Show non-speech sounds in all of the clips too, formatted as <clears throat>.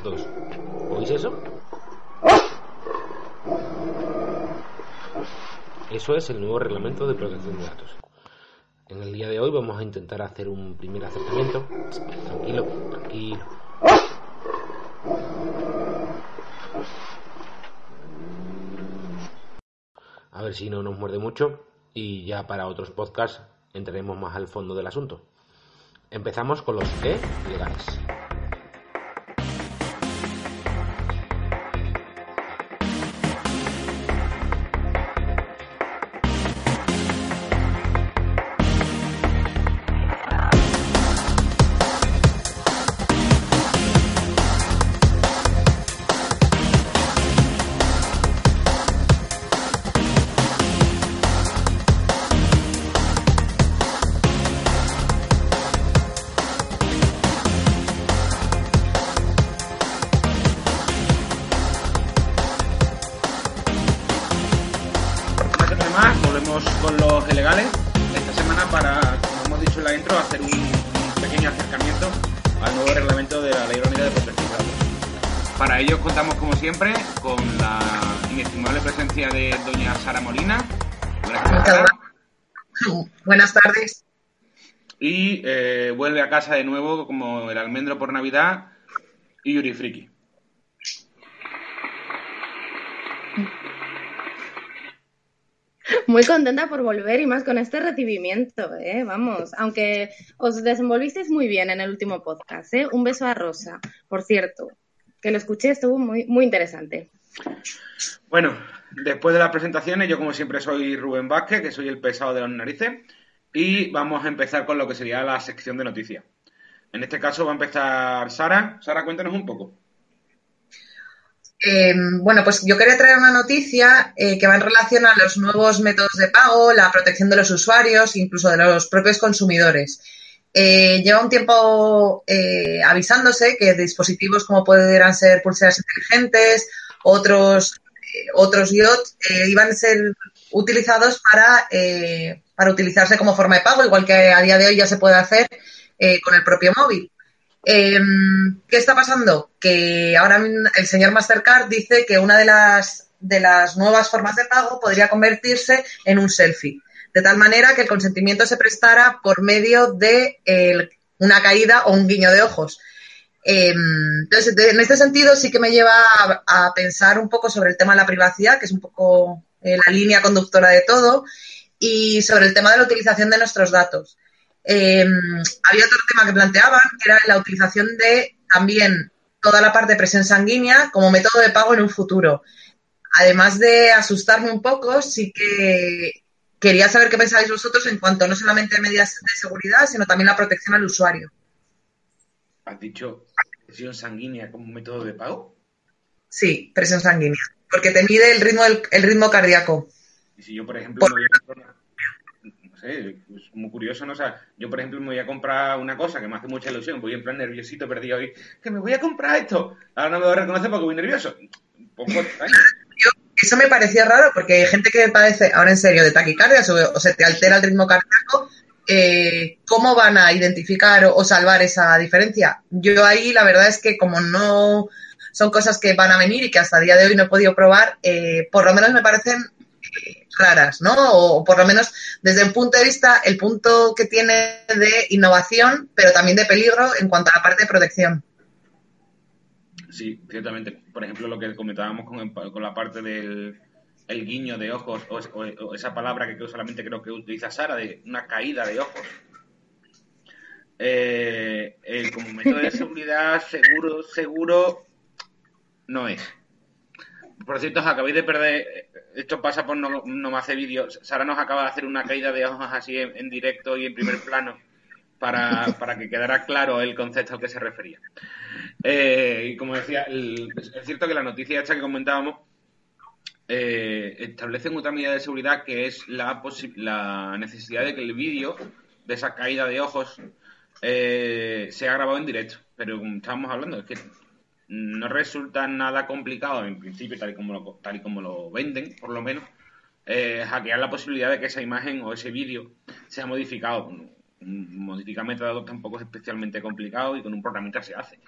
todos. ¿Oís eso? Eso es el nuevo reglamento de protección de datos. En el día de hoy vamos a intentar hacer un primer acercamiento. Tranquilo, tranquilo. A ver si no nos muerde mucho y ya para otros podcasts entraremos más al fondo del asunto. Empezamos con los E legales. Casa de nuevo como el almendro por Navidad y Yuri Friki. Muy contenta por volver y más con este recibimiento, ¿eh? Vamos, aunque os desenvolvisteis muy bien en el último podcast, ¿eh? Un beso a Rosa, por cierto, que lo escuché, estuvo muy, muy interesante. Bueno, después de las presentaciones, yo como siempre soy Rubén Vázquez, que soy el pesado de las narices, y vamos a empezar con lo que sería la sección de noticias. En este caso va a empezar Sara. Sara, cuéntanos un poco. Eh, bueno, pues yo quería traer una noticia eh, que va en relación a los nuevos métodos de pago, la protección de los usuarios, incluso de los propios consumidores. Eh, lleva un tiempo avisándose que dispositivos como pudieran ser pulseras inteligentes, otros, otros IoT, iban a ser utilizados para, para utilizarse como forma de pago, igual que a día de hoy ya se puede hacer eh, con el propio móvil. Eh, ¿Qué está pasando? Que ahora el señor Mastercard dice que una de las, de las nuevas formas de pago podría convertirse en un selfie, de tal manera que el consentimiento se prestara por medio de el- una caída o un guiño de ojos. Eh, entonces, en este sentido sí que me lleva a, a pensar un poco sobre el tema de la privacidad, que es un poco eh, la línea conductora de todo, y sobre el tema de la utilización de nuestros datos. Eh, había otro tema que planteaban, que era la utilización de también toda la parte de presión sanguínea como método de pago en un futuro. Además de asustarme un poco, sí que quería saber qué pensáis vosotros en cuanto no solamente a medidas de seguridad, sino también la protección al usuario. ¿Has dicho presión sanguínea como método de pago? Sí, presión sanguínea, porque te mide el ritmo, el ritmo cardíaco. Y si yo, por ejemplo, Por- me voy a sé, es muy curioso, ¿no? O sea, yo, por ejemplo, me voy a comprar una cosa que me hace mucha ilusión, voy en plan nerviosito, perdido hoy, que me voy a comprar esto. Ahora no me voy a reconocer porque voy nervioso. Eso me pareció raro porque hay gente que padece, ahora en serio, de taquicardia o, se te altera el ritmo cardíaco. eh, ¿Cómo van a identificar o, salvar esa diferencia? Yo ahí la verdad es que como no son cosas que van a venir y que hasta el día de hoy no he podido probar, eh, por lo menos me parecen raras, ¿no? O, por lo menos desde un punto de vista, el punto que tiene de innovación, pero también de peligro en cuanto a la parte de protección. Sí, ciertamente. Por ejemplo, lo que comentábamos con, el- con la parte del el guiño de ojos, o, esa palabra que solamente creo que utiliza Sara, de una caída de ojos. Eh, el- método de seguridad <laughs> seguro, seguro, no es. Por cierto, os acabáis de perder. Esto pasa por no, no me hace vídeos. Sara nos acaba de hacer una caída de ojos así en, directo y en primer plano para, para que quedara claro el concepto al que se refería. Eh, y como decía, el- es cierto que la noticia esta que comentábamos eh, establecen otra medida de seguridad que es la, la necesidad de que el vídeo de esa caída de ojos eh, sea grabado en directo. Pero como estábamos hablando, es que no resulta nada complicado, en principio, tal y como lo, tal y como lo venden, por lo menos, eh, hackear la posibilidad de que esa imagen o ese vídeo sea modificado. Modificar metadatos tampoco es especialmente complicado y con un programita se hace.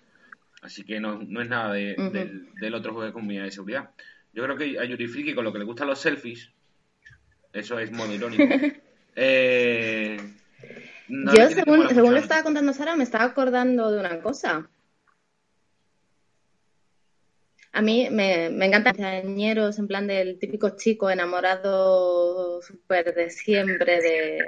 Así que no, no es nada de- del, del otro juego de comunidad de seguridad. Yo creo que a Yuri Friki, con lo que le gustan los selfies, eso es modo irónico. <laughs> eh, no Yo, según, según a estaba contando Sara, me estaba acordando de una cosa. A mí me, encantan quinceañeros, en plan del típico chico enamorado súper de siempre, de,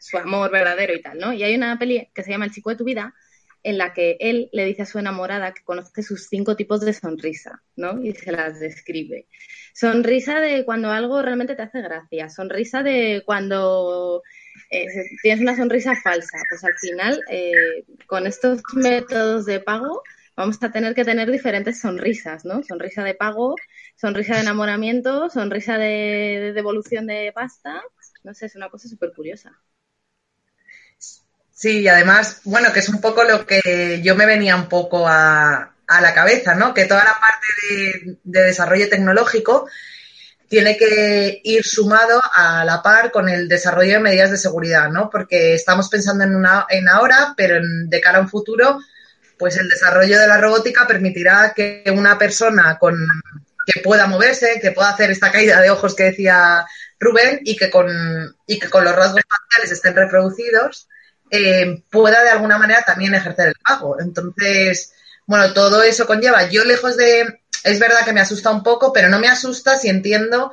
su amor verdadero y tal, ¿no? Y hay una peli que se llama El chico de tu vida, en la que él le dice a su enamorada que conoce sus cinco tipos de sonrisa, ¿no? Y se las describe. Sonrisa de cuando algo realmente te hace gracia, sonrisa de cuando eh, tienes una sonrisa falsa. Pues al final, eh, con estos métodos de pago, vamos a tener que tener diferentes sonrisas, ¿no? Sonrisa de pago, sonrisa de enamoramiento, sonrisa de, de devolución de pasta. No sé, es una cosa súper curiosa. Sí, y además, bueno, que es un poco lo que yo me venía un poco a, a la cabeza, ¿no? Que toda la parte de, de desarrollo tecnológico tiene que ir sumado a la par con el desarrollo de medidas de seguridad, ¿no? Porque estamos pensando en, una, en ahora, pero en- de cara a un futuro, pues el desarrollo de la robótica permitirá que una persona con que pueda moverse, que pueda hacer esta caída de ojos que decía Rubén y que con, y que con los rasgos faciales estén reproducidos, eh, pueda de alguna manera también ejercer el pago. Entonces, bueno, todo eso conlleva. Yo lejos de, es verdad que me asusta un poco, pero no me asusta si entiendo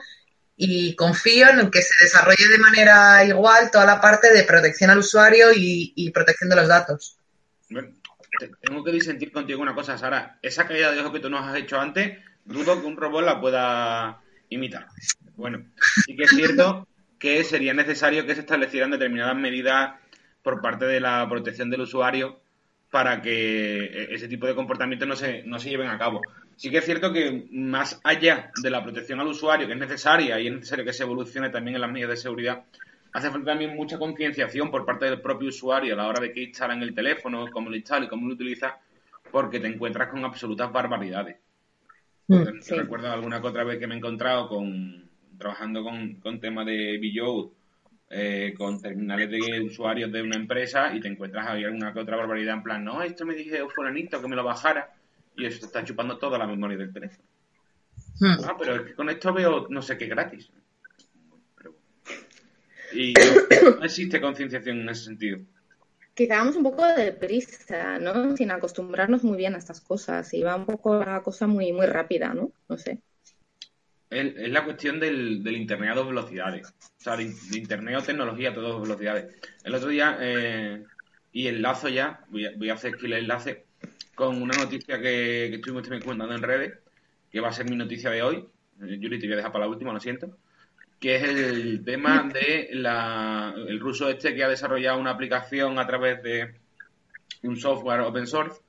y confío en que se desarrolle de manera igual toda la parte de protección al usuario y, y protección de los datos. Tengo que disentir contigo una cosa, Sara. Esa caída de ojo que tú nos has hecho antes, dudo que un robot la pueda imitar. Bueno, sí que es cierto que sería necesario que se establecieran determinadas medidas por parte de la protección del usuario para que e- ese tipo de comportamientos no se, no se lleven a cabo. Sí que es cierto que más allá de la protección al usuario, que es necesaria y es necesario que se evolucione también en las medidas de seguridad, hace falta también mucha concienciación por parte del propio usuario a la hora de que instala en el teléfono, cómo lo instala y cómo lo utiliza, porque te encuentras con absolutas barbaridades. Mm, sí. Recuerdo alguna que otra vez que me he encontrado con trabajando con, con temas de Billow, eh, con terminales de usuarios de una empresa y te encuentras ahí alguna que otra barbaridad en plan, no, esto me dije fulanito que me lo bajara y eso te está chupando toda la memoria del teléfono. Mm. Ah, pero es que con esto veo no sé qué gratis. Y <coughs> no, existe concienciación en ese sentido. Quizá vamos un poco de prisa, ¿no? Sin acostumbrarnos muy bien a estas cosas. Y va un poco la cosa muy, muy rápida, ¿no? No sé. Es, la cuestión del, del Internet a dos velocidades. O sea, de, de Internet o tecnología a dos velocidades. El otro día, eh, y enlazo ya, voy a, voy a hacer aquí el enlace con una noticia que, que estuvimos también comentando en redes, que va a ser mi noticia de hoy. Eh, Yuri, te voy a dejar para la última, lo siento. Que es el tema de la, el ruso este que ha desarrollado una aplicación a través de un software open source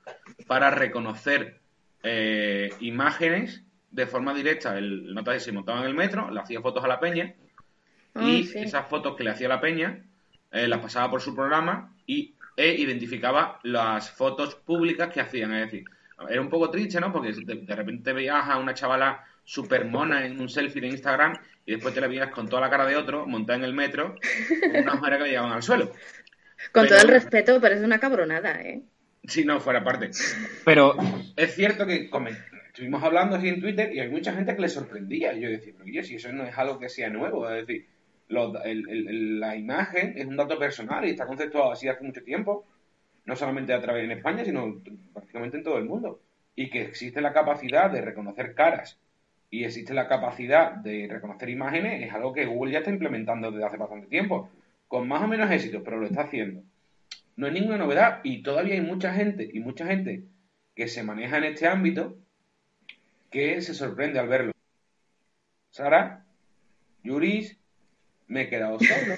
para reconocer eh, imágenes de forma directa. El nota que se montaba en el metro, le hacía fotos a la peña Ah, y sí. esas fotos que le hacía la peña eh, las pasaba por su programa y e identificaba las fotos públicas que hacían. Es decir, era un poco triste, ¿no? Porque de, de repente veías a una chavala super mona en un selfie de Instagram y después te la veías con toda la cara de otro montada en el metro con unas mujeres que le llevaban al suelo. Con Pero- todo el respeto, pero es una cabronada, ¿eh? Si no fuera parte. Pero Es cierto que estuvimos hablando así en Twitter y hay mucha gente que le sorprendía. Y yo decía, pero oye, si eso no es algo que sea nuevo, es decir, los- el- el- el- la imagen es un dato personal y está conceptuado así hace mucho tiempo, no solamente a través en España, sino prácticamente en todo el mundo. Y que existe la capacidad de reconocer caras y existe la capacidad de reconocer imágenes, es algo que Google ya está implementando desde hace bastante tiempo, con más o menos éxito, pero lo está haciendo. No es ninguna novedad y todavía hay mucha gente y mucha gente que se maneja en este ámbito que se sorprende al verlo. Sara, Yuris, me he quedado solo.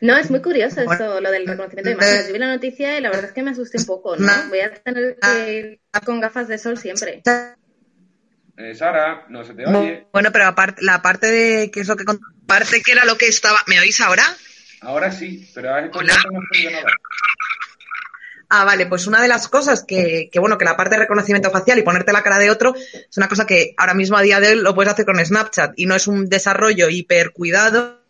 No, es muy curioso eso, lo del reconocimiento de imágenes. Yo vi la noticia y la verdad es que me asusté un poco, ¿no? No. Voy a tener que ir con gafas de sol siempre. Eh, Sara, no se te oye. Bueno, pero aparte, la parte de que es lo que parte que era lo que estaba. ¿Me oís ahora? Ahora sí, pero has Hola. no nada. Ah, vale, pues una de las cosas que, que, bueno, que la parte de reconocimiento facial y ponerte la cara de otro es una cosa que ahora mismo a día de hoy lo puedes hacer con Snapchat y no es un desarrollo hiper cuidado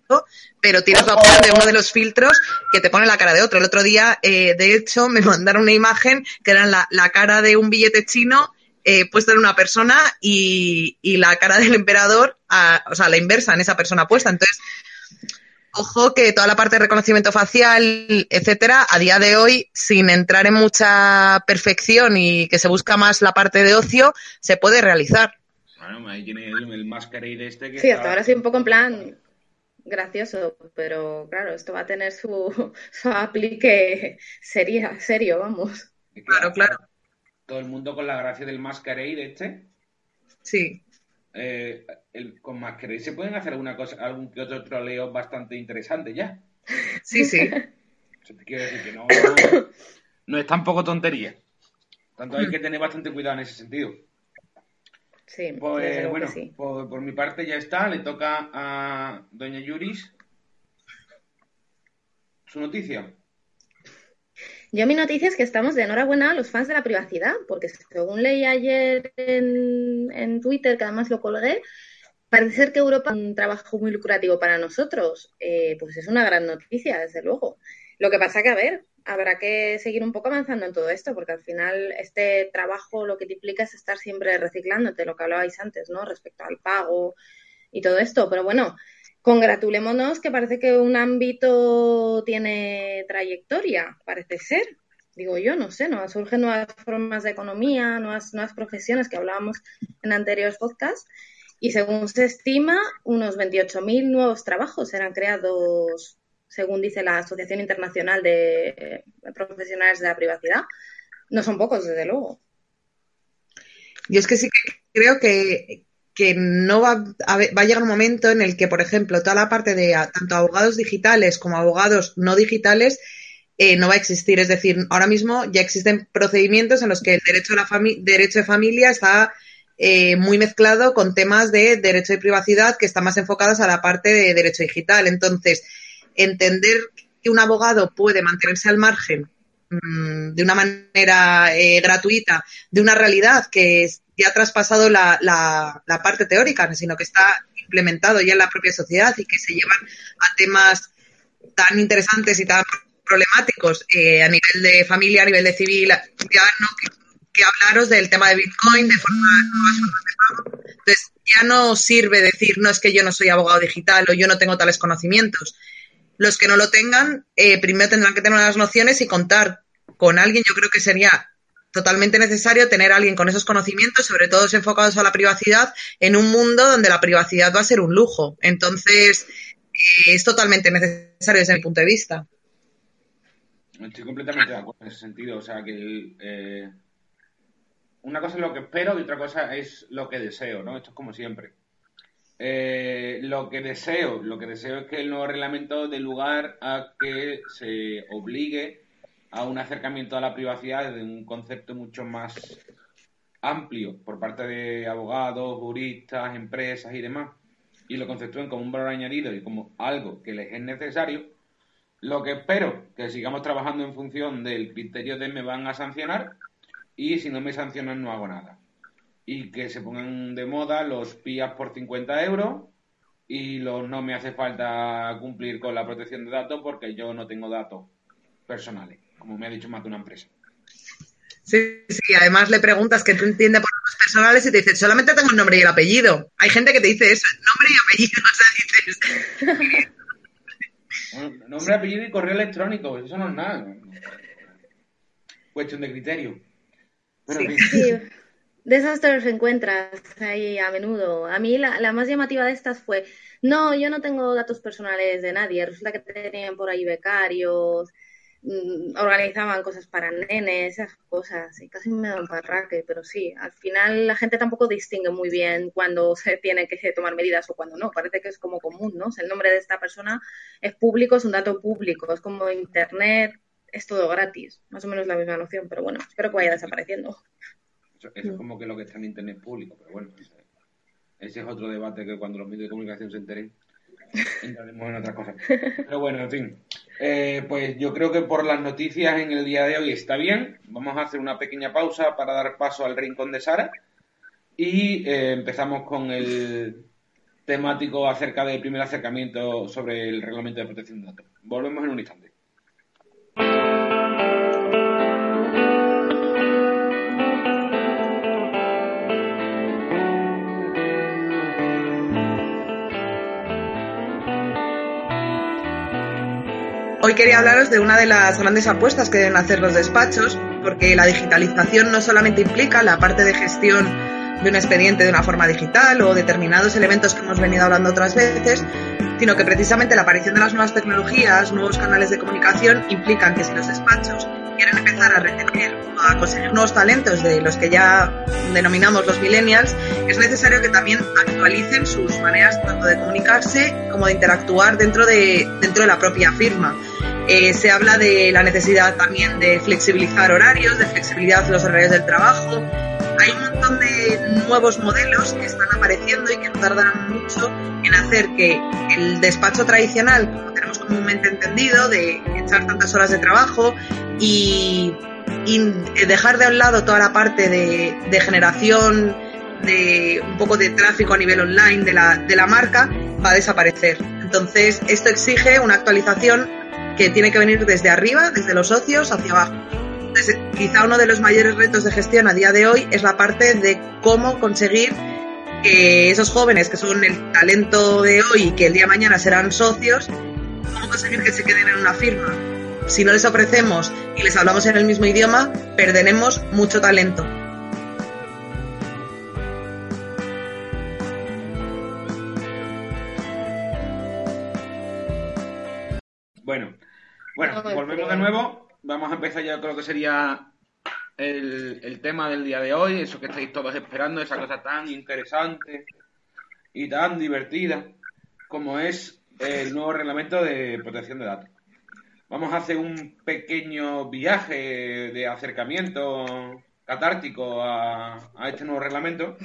pero tienes la opción de uno de los filtros que te pone la cara de otro. El otro día, eh, de hecho, me <laughs> mandaron una imagen que era la, la cara de un billete chino eh, puesta en una persona y, y la cara del emperador, a- o sea, la inversa en esa persona puesta. Entonces, ojo que toda la parte de reconocimiento facial, etcétera, a día de hoy, sin entrar en mucha perfección y que se busca más la parte de ocio, se puede realizar. Bueno, ahí tiene el, el masquerade este que Sí, está- hasta ahora sí un poco en plan gracioso, pero claro, esto va a tener su, <laughs> su aplique seria, serio, vamos. Claro, claro. Todo el mundo con la gracia del masquerade este. Sí. Eh, el- con masquerade se pueden hacer alguna cosa, algún que otro troleo bastante interesante ya. Sí, sí. <laughs> O sea, te quiero decir que no, no es tampoco tontería. Tanto hay que tener bastante cuidado en ese sentido. Sí, Pues bueno, sí. por, por mi parte ya está. Le toca a Doña Yuris su noticia. Yo mi noticia es que estamos de enhorabuena a los fans de la privacidad, porque según leí ayer en, Twitter, que además lo colgué, parece ser que Europa es un trabajo muy lucrativo para nosotros. Eh, pues es una gran noticia, desde luego. Lo que pasa que, a ver, habrá que seguir un poco avanzando en todo esto, porque al final este trabajo lo que te implica es estar siempre reciclándote, lo que hablabais antes, ¿no? Respecto al pago y todo esto. Pero bueno, congratulémonos que parece que un ámbito tiene trayectoria, parece ser. Digo yo, no sé, ¿no? Surgen nuevas formas de economía, nuevas, nuevas profesiones que hablábamos en anteriores podcasts. Y según se estima, unos 28.000 nuevos trabajos serán creados, según dice la Asociación Internacional de eh, Profesionales de la Privacidad. No son pocos, desde luego. Yo es que sí que creo que, que no va a, va a llegar un momento en el que, por ejemplo, toda la parte de tanto abogados digitales como abogados no digitales eh, no va a existir. Es decir, ahora mismo ya existen procedimientos en los que el derecho, a la fami- derecho de familia está eh, muy mezclado con temas de derecho de privacidad que están más enfocados a la parte de derecho digital. Entonces, entender que un abogado puede mantenerse al margen mm, de una manera eh, gratuita de una realidad que ya ha traspasado la, la- la parte teórica, sino que está implementado ya en la propia sociedad y que se llevan a temas tan interesantes y tan problemáticos eh, a nivel de familia, a nivel de civil, ya no que, hablaros del tema de Bitcoin, de forma. Entonces, ya no sirve decir, no es que yo no soy abogado digital o yo no tengo tales conocimientos. Los que no lo tengan, eh, primero tendrán que tener unas nociones y contar con alguien. Yo creo que sería totalmente necesario tener a alguien con esos conocimientos, sobre todo enfocados a la privacidad, en un mundo donde la privacidad va a ser un lujo. Entonces, eh, es totalmente necesario desde mi punto de vista. Estoy completamente de acuerdo en ese sentido. O sea, que eh, una cosa es lo que espero y otra cosa es lo que deseo, ¿no? Esto es como siempre. Eh, lo que deseo, lo que deseo es que el nuevo reglamento dé lugar a que se obligue a un acercamiento a la privacidad desde un concepto mucho más amplio por parte de abogados, juristas, empresas y demás, y lo conceptúen como un valor añadido y como algo que les es necesario, lo que espero que sigamos trabajando en función del criterio de me van a sancionar y si no me sancionan no hago nada. Y que se pongan de moda los PIAs por 50 euros y los no me hace falta cumplir con la protección de datos porque yo no tengo datos personales, como me ha dicho más de una empresa. Sí, sí, además le preguntas qué tú entiendes por datos personales y te dice, solamente tengo el nombre y el apellido. Hay gente que te dice eso, nombre y apellido, <laughs> o sea, dices, <laughs> Bueno, nombre, apellido y correo electrónico, eso no es nada. Cuestión de criterio. Pero, Sí. De encuentras ahí a menudo. A mí la, más llamativa de estas fue, no, yo no tengo datos personales de nadie. Resulta que tenían por ahí becarios, mm, organizaban cosas para nenes, esas cosas. Y casi me da un parraque, pero sí, al final la gente tampoco distingue muy bien cuando <laughs> se tiene que tomar medidas o cuando no. Parece que es como común, ¿no? El nombre de esta persona es público, es un dato público, es como internet, es todo gratis. Más o menos la misma noción, pero bueno, espero que vaya desapareciendo. Eso, eso es como que lo que está en Internet público, pero bueno, ese, ese es otro debate que cuando los medios de comunicación se enteren <laughs> entraremos en otras cosas. Pero bueno, en fin. Eh, pues yo creo que por las noticias en el día de hoy está bien. Vamos a hacer una pequeña pausa para dar paso al rincón de Sara y eh, empezamos con el temático acerca del primer acercamiento sobre el reglamento de protección de datos. Volvemos en un instante. Hoy quería hablaros de una de las grandes apuestas que deben hacer los despachos, porque la digitalización no solamente implica la parte de gestión de un expediente de una forma digital o determinados elementos que hemos venido hablando otras veces, sino que precisamente la aparición de las nuevas tecnologías, nuevos canales de comunicación, implican que si los despachos quieren empezar a retener o a conseguir nuevos talentos de los que ya denominamos los millennials, es necesario que también actualicen sus maneras tanto de comunicarse como de interactuar dentro de, dentro de la propia firma. Eh, se habla de la necesidad también de flexibilizar horarios, de flexibilidad de los horarios del trabajo, hay un montón de nuevos modelos que están apareciendo y que no tardarán mucho en hacer que el despacho tradicional, como tenemos comúnmente entendido, de echar tantas horas de trabajo y, dejar de un lado toda la parte de, generación de un poco de tráfico a nivel online de la, de la marca, va a desaparecer. Entonces, esto exige una actualización que tiene que venir desde arriba, desde los socios, hacia abajo quizá uno de los mayores retos de gestión a día de hoy es la parte de cómo conseguir que esos jóvenes que son el talento de hoy y que el día de mañana serán socios, cómo conseguir que se queden en una firma. Si no les ofrecemos y les hablamos en el mismo idioma, perderemos mucho talento. Bueno, bueno, volvemos de nuevo vamos a empezar ya con lo que sería el, tema del día de hoy, eso que estáis todos esperando, esa cosa tan interesante y tan divertida como es el nuevo reglamento de protección de datos. Vamos a hacer un pequeño viaje de acercamiento catártico a, a este nuevo reglamento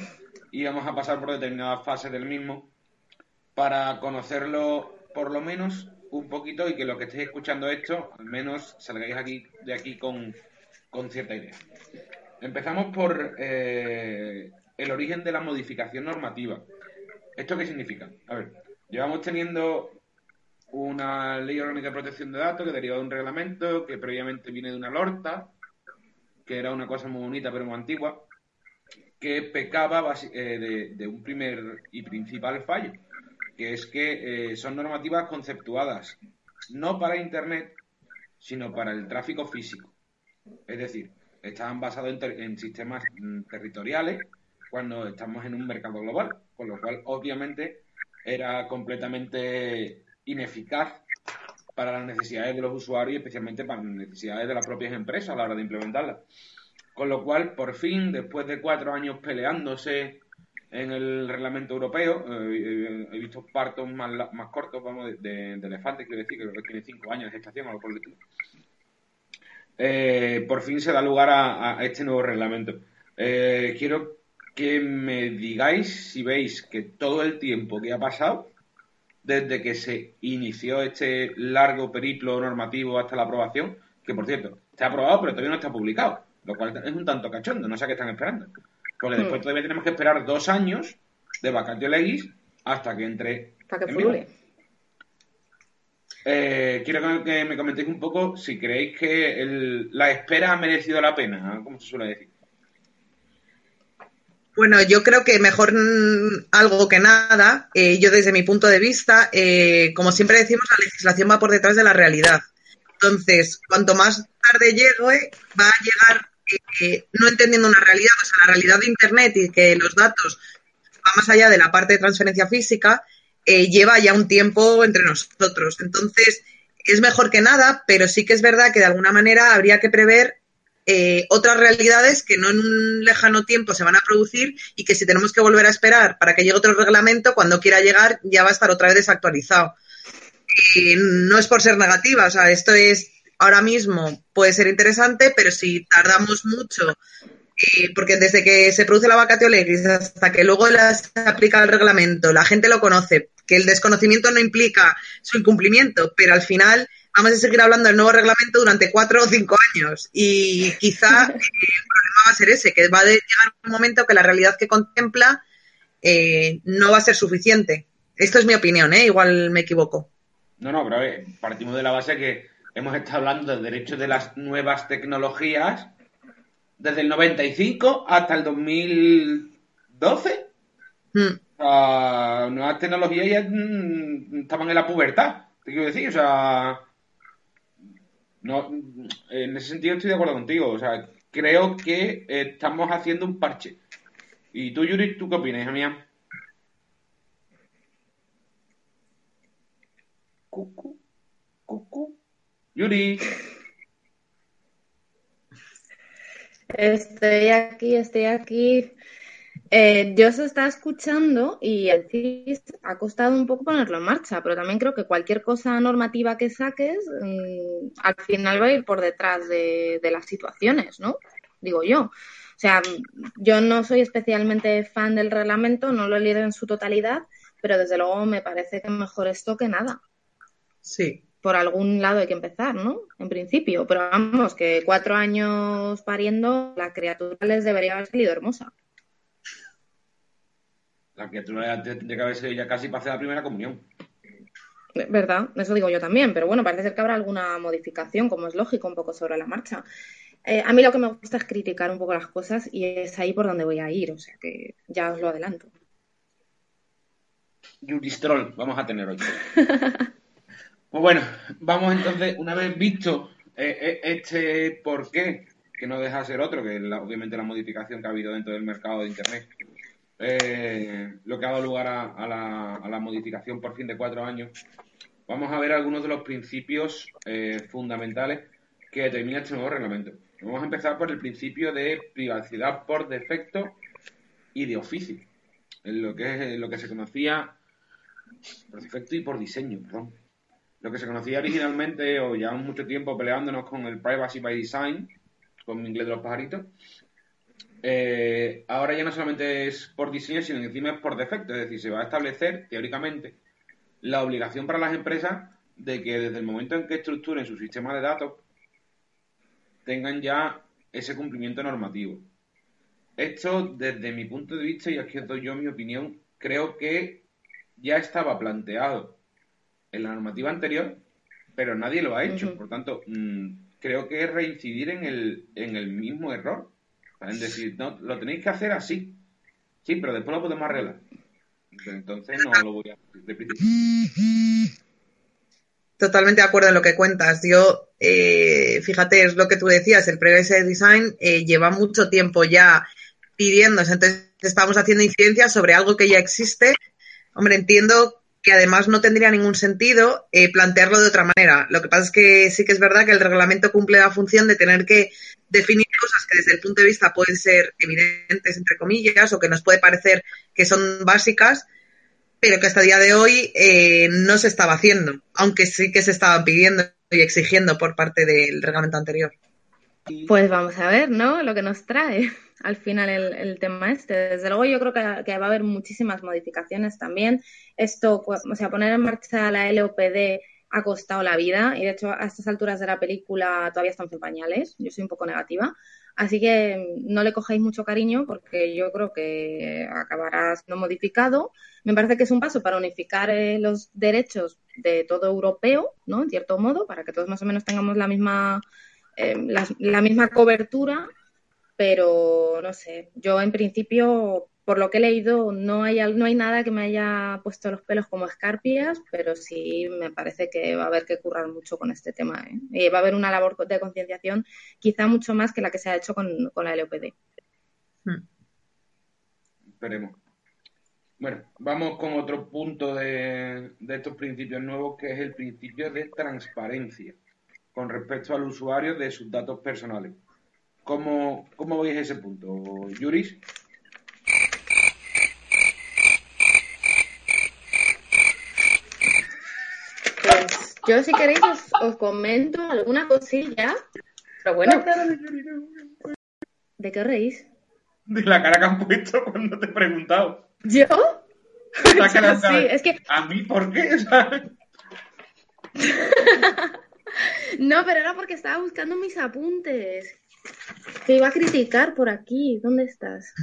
y vamos a pasar por determinadas fases del mismo para conocerlo por lo menos un poquito y que los que estéis escuchando esto, al menos salgáis aquí de aquí con, cierta idea. Empezamos por eh, el origen de la modificación normativa. ¿Esto qué significa? A ver, llevamos teniendo una ley orgánica de protección de datos que deriva de un reglamento que previamente viene de una lorta, que era una cosa muy bonita pero muy antigua, que pecaba eh, de un primer y principal fallo, que es que eh, son normativas conceptuadas no para Internet, sino para el tráfico físico. Es decir, estaban basados en, sistemas mm, territoriales cuando estamos en un mercado global, con lo cual obviamente era completamente ineficaz para las necesidades de los usuarios y especialmente para las necesidades de las propias empresas a la hora de implementarlas. Con lo cual, por fin, después de cuatro años peleándose en el reglamento europeo. Eh, he visto partos más, más cortos, vamos, de, elefantes, quiero decir, que tiene cinco años de gestación, algo por el eh, por fin se da lugar a, este nuevo reglamento. Eh, quiero que me digáis si veis que todo el tiempo que ha pasado, desde que se inició este largo periplo normativo hasta la aprobación, que por cierto, está aprobado pero todavía no está publicado, lo cual es un tanto cachondo, no sé qué están esperando. Porque después hmm. todavía tenemos que esperar dos años de vacatio legis hasta que entre. Para que eh, quiero que me comentéis un poco si creéis que la espera ha merecido la pena, como se suele decir. Bueno, yo creo que mejor algo que nada. Eh, yo desde mi punto de vista, eh, como siempre decimos, la legislación va por detrás de la realidad. Entonces, cuanto más tarde llegue, va a llegar no entendiendo una realidad, o sea, la realidad de Internet y que los datos van más allá de la parte de transferencia física, eh, lleva ya un tiempo entre nosotros. Entonces, es mejor que nada, pero sí que es verdad que de alguna manera habría que prever eh, otras realidades que no en un lejano tiempo se van a producir y que si tenemos que volver a esperar para que llegue otro reglamento, cuando quiera llegar ya va a estar otra vez desactualizado. Eh, no es por ser negativa, o sea, esto es ahora mismo puede ser interesante, pero si tardamos mucho, eh, porque desde que se produce la vacatio legis hasta que luego se aplica el reglamento, la gente lo conoce, que el desconocimiento no implica su incumplimiento, pero al final vamos a seguir hablando del nuevo reglamento durante cuatro o cinco años y quizá <laughs> eh, el problema va a ser ese, que va a llegar un momento que la realidad que contempla eh, no va a ser suficiente Esto es mi opinión, ¿eh? Igual me equivoco. No, no, pero a ver, partimos de la base que hemos estado hablando del derecho de las nuevas tecnologías desde el 95 hasta el 2012. Mm. Nuevas tecnologías ya mm, estaban en la pubertad, te quiero decir, o sea, no, en ese sentido estoy de acuerdo contigo, o sea, creo que estamos haciendo un parche. ¿Y tú, Yuri, tú qué opinas, hija mía? Cucu, cucu. Yuri. Estoy aquí, estoy aquí. Eh, yo se está escuchando y el CIS ha costado un poco ponerlo en marcha, pero también creo que cualquier cosa normativa que saques mm, al final va a ir por detrás de, de las situaciones, ¿no? Digo yo. O sea, yo no soy especialmente fan del reglamento, no lo he leído en su totalidad, pero desde luego me parece que mejor esto que nada. Sí. Por algún lado hay que empezar, ¿no? En principio. Pero vamos, que cuatro años pariendo, la criatura les debería haber salido hermosa. La criatura ya tendría que haber sido ya casi para hacer la primera comunión. ¿Verdad? Eso digo yo también. Pero bueno, parece ser que habrá alguna modificación, como es lógico, un poco sobre la marcha. Eh, a mí lo que me gusta es criticar un poco las cosas y es ahí por donde voy a ir. O sea que ya os lo adelanto. Juristrol, vamos a tener hoy. <laughs> Pues bueno, vamos entonces, una vez visto eh, eh, este por qué, que no deja de ser otro, que la- obviamente la modificación que ha habido dentro del mercado de Internet, eh, lo que ha dado lugar a, la, modificación por fin de cuatro años, vamos a ver algunos de los principios fundamentales que determina este nuevo reglamento. Vamos a empezar por el principio de privacidad por defecto y de oficio, en lo que es lo que se conocía por defecto y por diseño, perdón. Lo que se conocía originalmente, o llevamos mucho tiempo peleándonos con el Privacy by Design, con mi inglés de los pajaritos, eh, ahora ya no solamente es por diseño, sino encima es por defecto. Es decir, se va a establecer, teóricamente, la obligación para las empresas de que desde el momento en que estructuren su sistema de datos, tengan ya ese cumplimiento normativo. Esto, desde mi punto de vista, y aquí doy yo mi opinión, creo que ya estaba planteado en la normativa anterior, pero nadie lo ha hecho. Por tanto, mm, creo que es reincidir en el, en el mismo error. En decir, no, lo tenéis que hacer así. Sí, pero después lo podemos arreglar. Entonces no lo voy a repetir. Totalmente de acuerdo en lo que cuentas. Yo, eh, fíjate, es lo que tú decías, el Privacy Design eh, lleva mucho tiempo ya pidiéndose. Entonces, estamos haciendo incidencias sobre algo que ya existe. Hombre, entiendo que además no tendría ningún sentido eh, plantearlo de otra manera. Lo que pasa es que sí que es verdad que el reglamento cumple la función de tener que definir cosas que desde el punto de vista pueden ser evidentes, entre comillas, o que nos puede parecer que son básicas, pero que hasta el día de hoy eh, no se estaba haciendo, aunque sí que se estaban pidiendo y exigiendo por parte del reglamento anterior. Pues vamos a ver, ¿no? Lo que nos trae al final el, el tema este. Desde luego yo creo que, va a haber muchísimas modificaciones también. Esto, cu- o sea, poner en marcha la LOPD ha costado la vida y de hecho a estas alturas de la película todavía estamos en pañales. Yo soy un poco negativa. Así que mm, no le cojáis mucho cariño porque yo creo que acabará siendo modificado. Me parece que es un paso para unificar eh, los derechos de todo europeo, ¿no? En cierto modo, para que todos más o menos tengamos la misma eh, la misma cobertura, pero no sé, yo en principio, por lo que he leído, no hay, al- no hay nada que me haya puesto los pelos como escarpias, pero sí me parece que va a haber que currar mucho con este tema. ¿eh? Y va a haber una labor de concienciación quizá mucho más que la que se ha hecho con, con la LOPD. Esperemos. Bueno, vamos con otro punto de, de estos principios nuevos, que es el principio de transparencia con respecto al usuario de sus datos personales. ¿Cómo, cómo veis ese punto, Yuris? Pues yo si queréis os, os comento alguna cosilla, pero bueno, ¿de qué os reís? De la cara que han puesto cuando te he preguntado. ¿Yo? La cara <laughs> sí, es que ¿A mí por qué? O sea, <laughs> No, pero era porque estaba buscando mis apuntes. Te iba a criticar por aquí. ¿Dónde estás?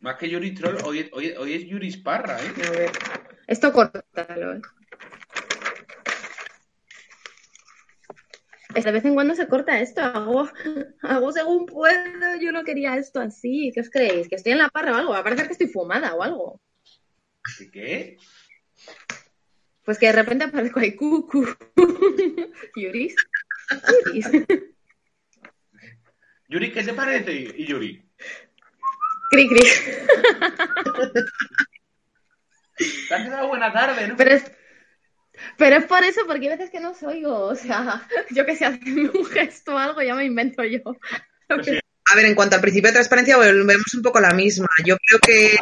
más que Yuris Troll, hoy, hoy, hoy es Yuris Parra, ¿eh? A ver. Esto córtalo. ¿eh? De vez en cuando se corta esto, hago, hago según puedo, yo no quería esto así. ¿Qué os creéis? ¿Que estoy en la parra o algo? Va a parecer que estoy fumada o algo. ¿Qué? Pues que de repente aparezco ahí, cucu. <laughs> Yuris. Yuris. Yuri, ¿qué te parece? Y Yuri. Cri, cri. <laughs> Te has quedado buena tarde, ¿no? Pero es, pero es por eso, porque hay veces que no os oigo. O sea, yo que sé, hacerme un gesto o algo, ya me invento yo. Pues sí. A ver, en cuanto al principio de transparencia, volvemos un poco a la misma. Yo creo que,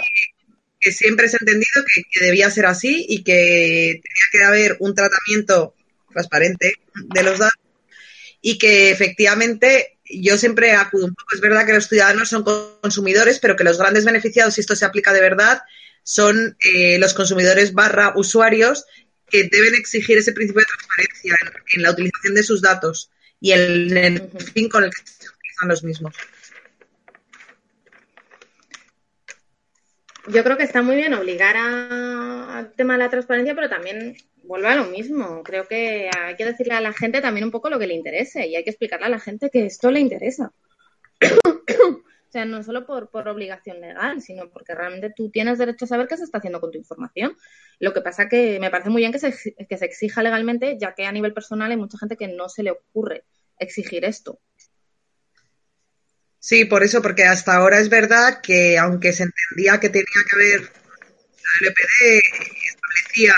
que siempre se ha entendido que, que debía ser así y que tenía que haber un tratamiento transparente de los datos y que efectivamente yo siempre acudo un poco. Es verdad que los ciudadanos son consumidores, pero que los grandes beneficiados, si esto se aplica de verdad, son eh, los consumidores barra usuarios que deben exigir ese principio de transparencia en, en la utilización de sus datos y el, el fin con el que se utilizan los mismos. Yo creo que está muy bien obligar al tema de la transparencia, pero también vuelve a lo mismo. Creo que hay que decirle a la gente también un poco lo que le interese y hay que explicarle a la gente que esto le interesa. <coughs> O sea, no solo por, por obligación legal, sino porque realmente tú tienes derecho a saber qué se está haciendo con tu información. Lo que pasa que me parece muy bien que se, que se exija legalmente, ya que a nivel personal hay mucha gente que no se le ocurre exigir esto. Sí, por eso, porque hasta ahora es verdad que aunque se entendía que tenía que haber, la LPD establecía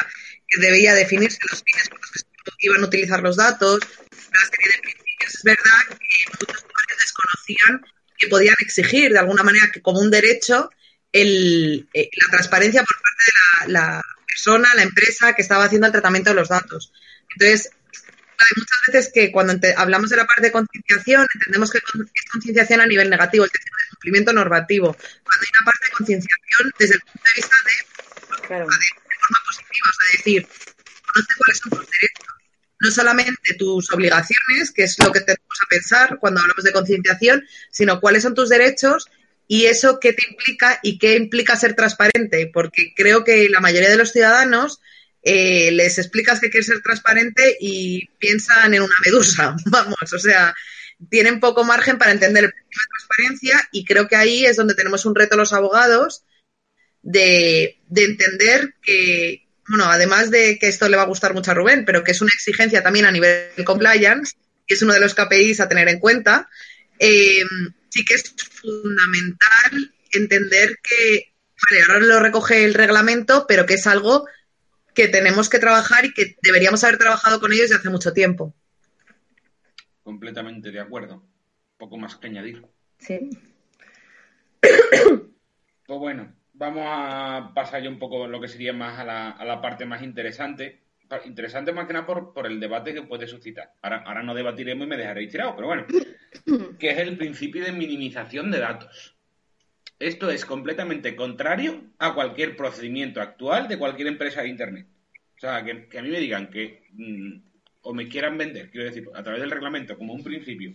que debía definirse los fines por los que se iban a utilizar los datos, una serie de principios, es verdad que muchos usuarios desconocían que podían exigir de alguna manera que como un derecho el, eh, la transparencia por parte de la, la persona, la empresa que estaba haciendo el tratamiento de los datos. Entonces, hay muchas veces que cuando hablamos de la parte de concienciación, entendemos que es concienciación a nivel negativo, es decir, de cumplimiento normativo, cuando hay una parte de concienciación desde el punto de vista de, Claro. de o sea, decir, cuáles son tus derechos, no solamente tus obligaciones, que es lo que tenemos a pensar cuando hablamos de concienciación, sino cuáles son tus derechos y eso qué te implica y qué implica ser transparente, porque creo que la mayoría de los ciudadanos eh, les explicas que quieres ser transparente y piensan en una medusa, <laughs> vamos, o sea, tienen poco margen para entender el principio de transparencia y creo que ahí es donde tenemos un reto los abogados de, de entender que, bueno, además de que esto le va a gustar mucho a Rubén, pero que es una exigencia también a nivel compliance, y es uno de los KPIs a tener en cuenta, eh, sí que es fundamental entender que, vale, ahora lo recoge el reglamento, pero que es algo que tenemos que trabajar y que deberíamos haber trabajado con ellos desde hace mucho tiempo. Completamente de acuerdo. Poco más que añadir. Sí. <coughs> Pues bueno, vamos a pasar ya un poco lo que sería más a la, a la parte más interesante. Interesante más que nada por, por el debate que puede suscitar. Ahora, ahora no debatiremos y me dejaréis tirado, pero bueno. <coughs> Que es el principio de minimización de datos. Esto es completamente contrario a cualquier procedimiento actual de cualquier empresa de Internet. O sea, que, que a mí me digan que, mm, o me quieran vender, quiero decir, a través del reglamento como un principio,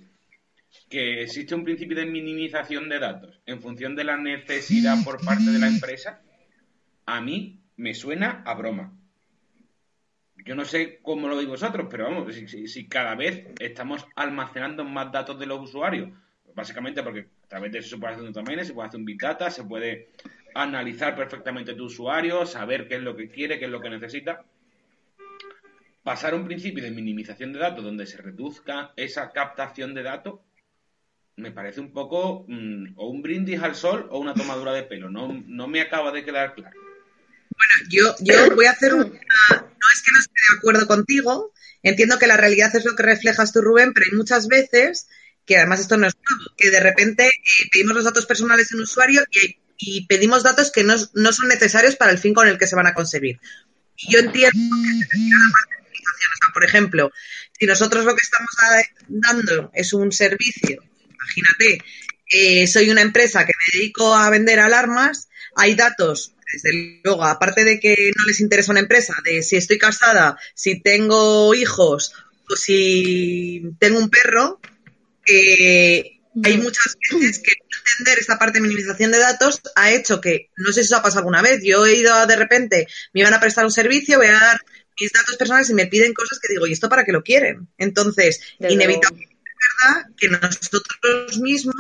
que existe un principio de minimización de datos en función de la necesidad por parte de la empresa, a mí me suena a broma. Yo no sé cómo lo veis vosotros, pero vamos, si, si- si cada vez estamos almacenando más datos de los usuarios, básicamente porque a través de eso se puede hacer un domain, se puede hacer un big data, se puede analizar perfectamente tu usuario, saber qué es lo que quiere, qué es lo que necesita. Pasar a un principio de minimización de datos donde se reduzca esa captación de datos me parece un poco mm, o un brindis al sol o una tomadura de pelo. No, no me acaba de quedar claro. Yo, yo voy a hacer una... No es que no esté de acuerdo contigo, entiendo que la realidad es lo que reflejas tú, Rubén, pero hay muchas veces, que además esto no es nuevo, que de repente eh, pedimos los datos personales de un usuario y, y pedimos datos que no, no son necesarios para el fin con el que se van a conseguir. Y yo entiendo que se. O sea, por ejemplo, si nosotros lo que estamos da- dando es un servicio, imagínate, eh, soy una empresa que me dedico a vender alarmas, hay datos, desde luego, aparte de que no les interesa a una empresa, de si estoy casada, si tengo hijos o si tengo un perro, eh, hay muchas veces que entender esta parte de minimización de datos ha hecho que, no sé si eso ha pasado alguna vez, yo he ido de repente, me iban a prestar un servicio, voy a dar mis datos personales y me piden cosas que digo, ¿y esto para qué lo quieren? Entonces, inevitablemente es verdad que nosotros mismos,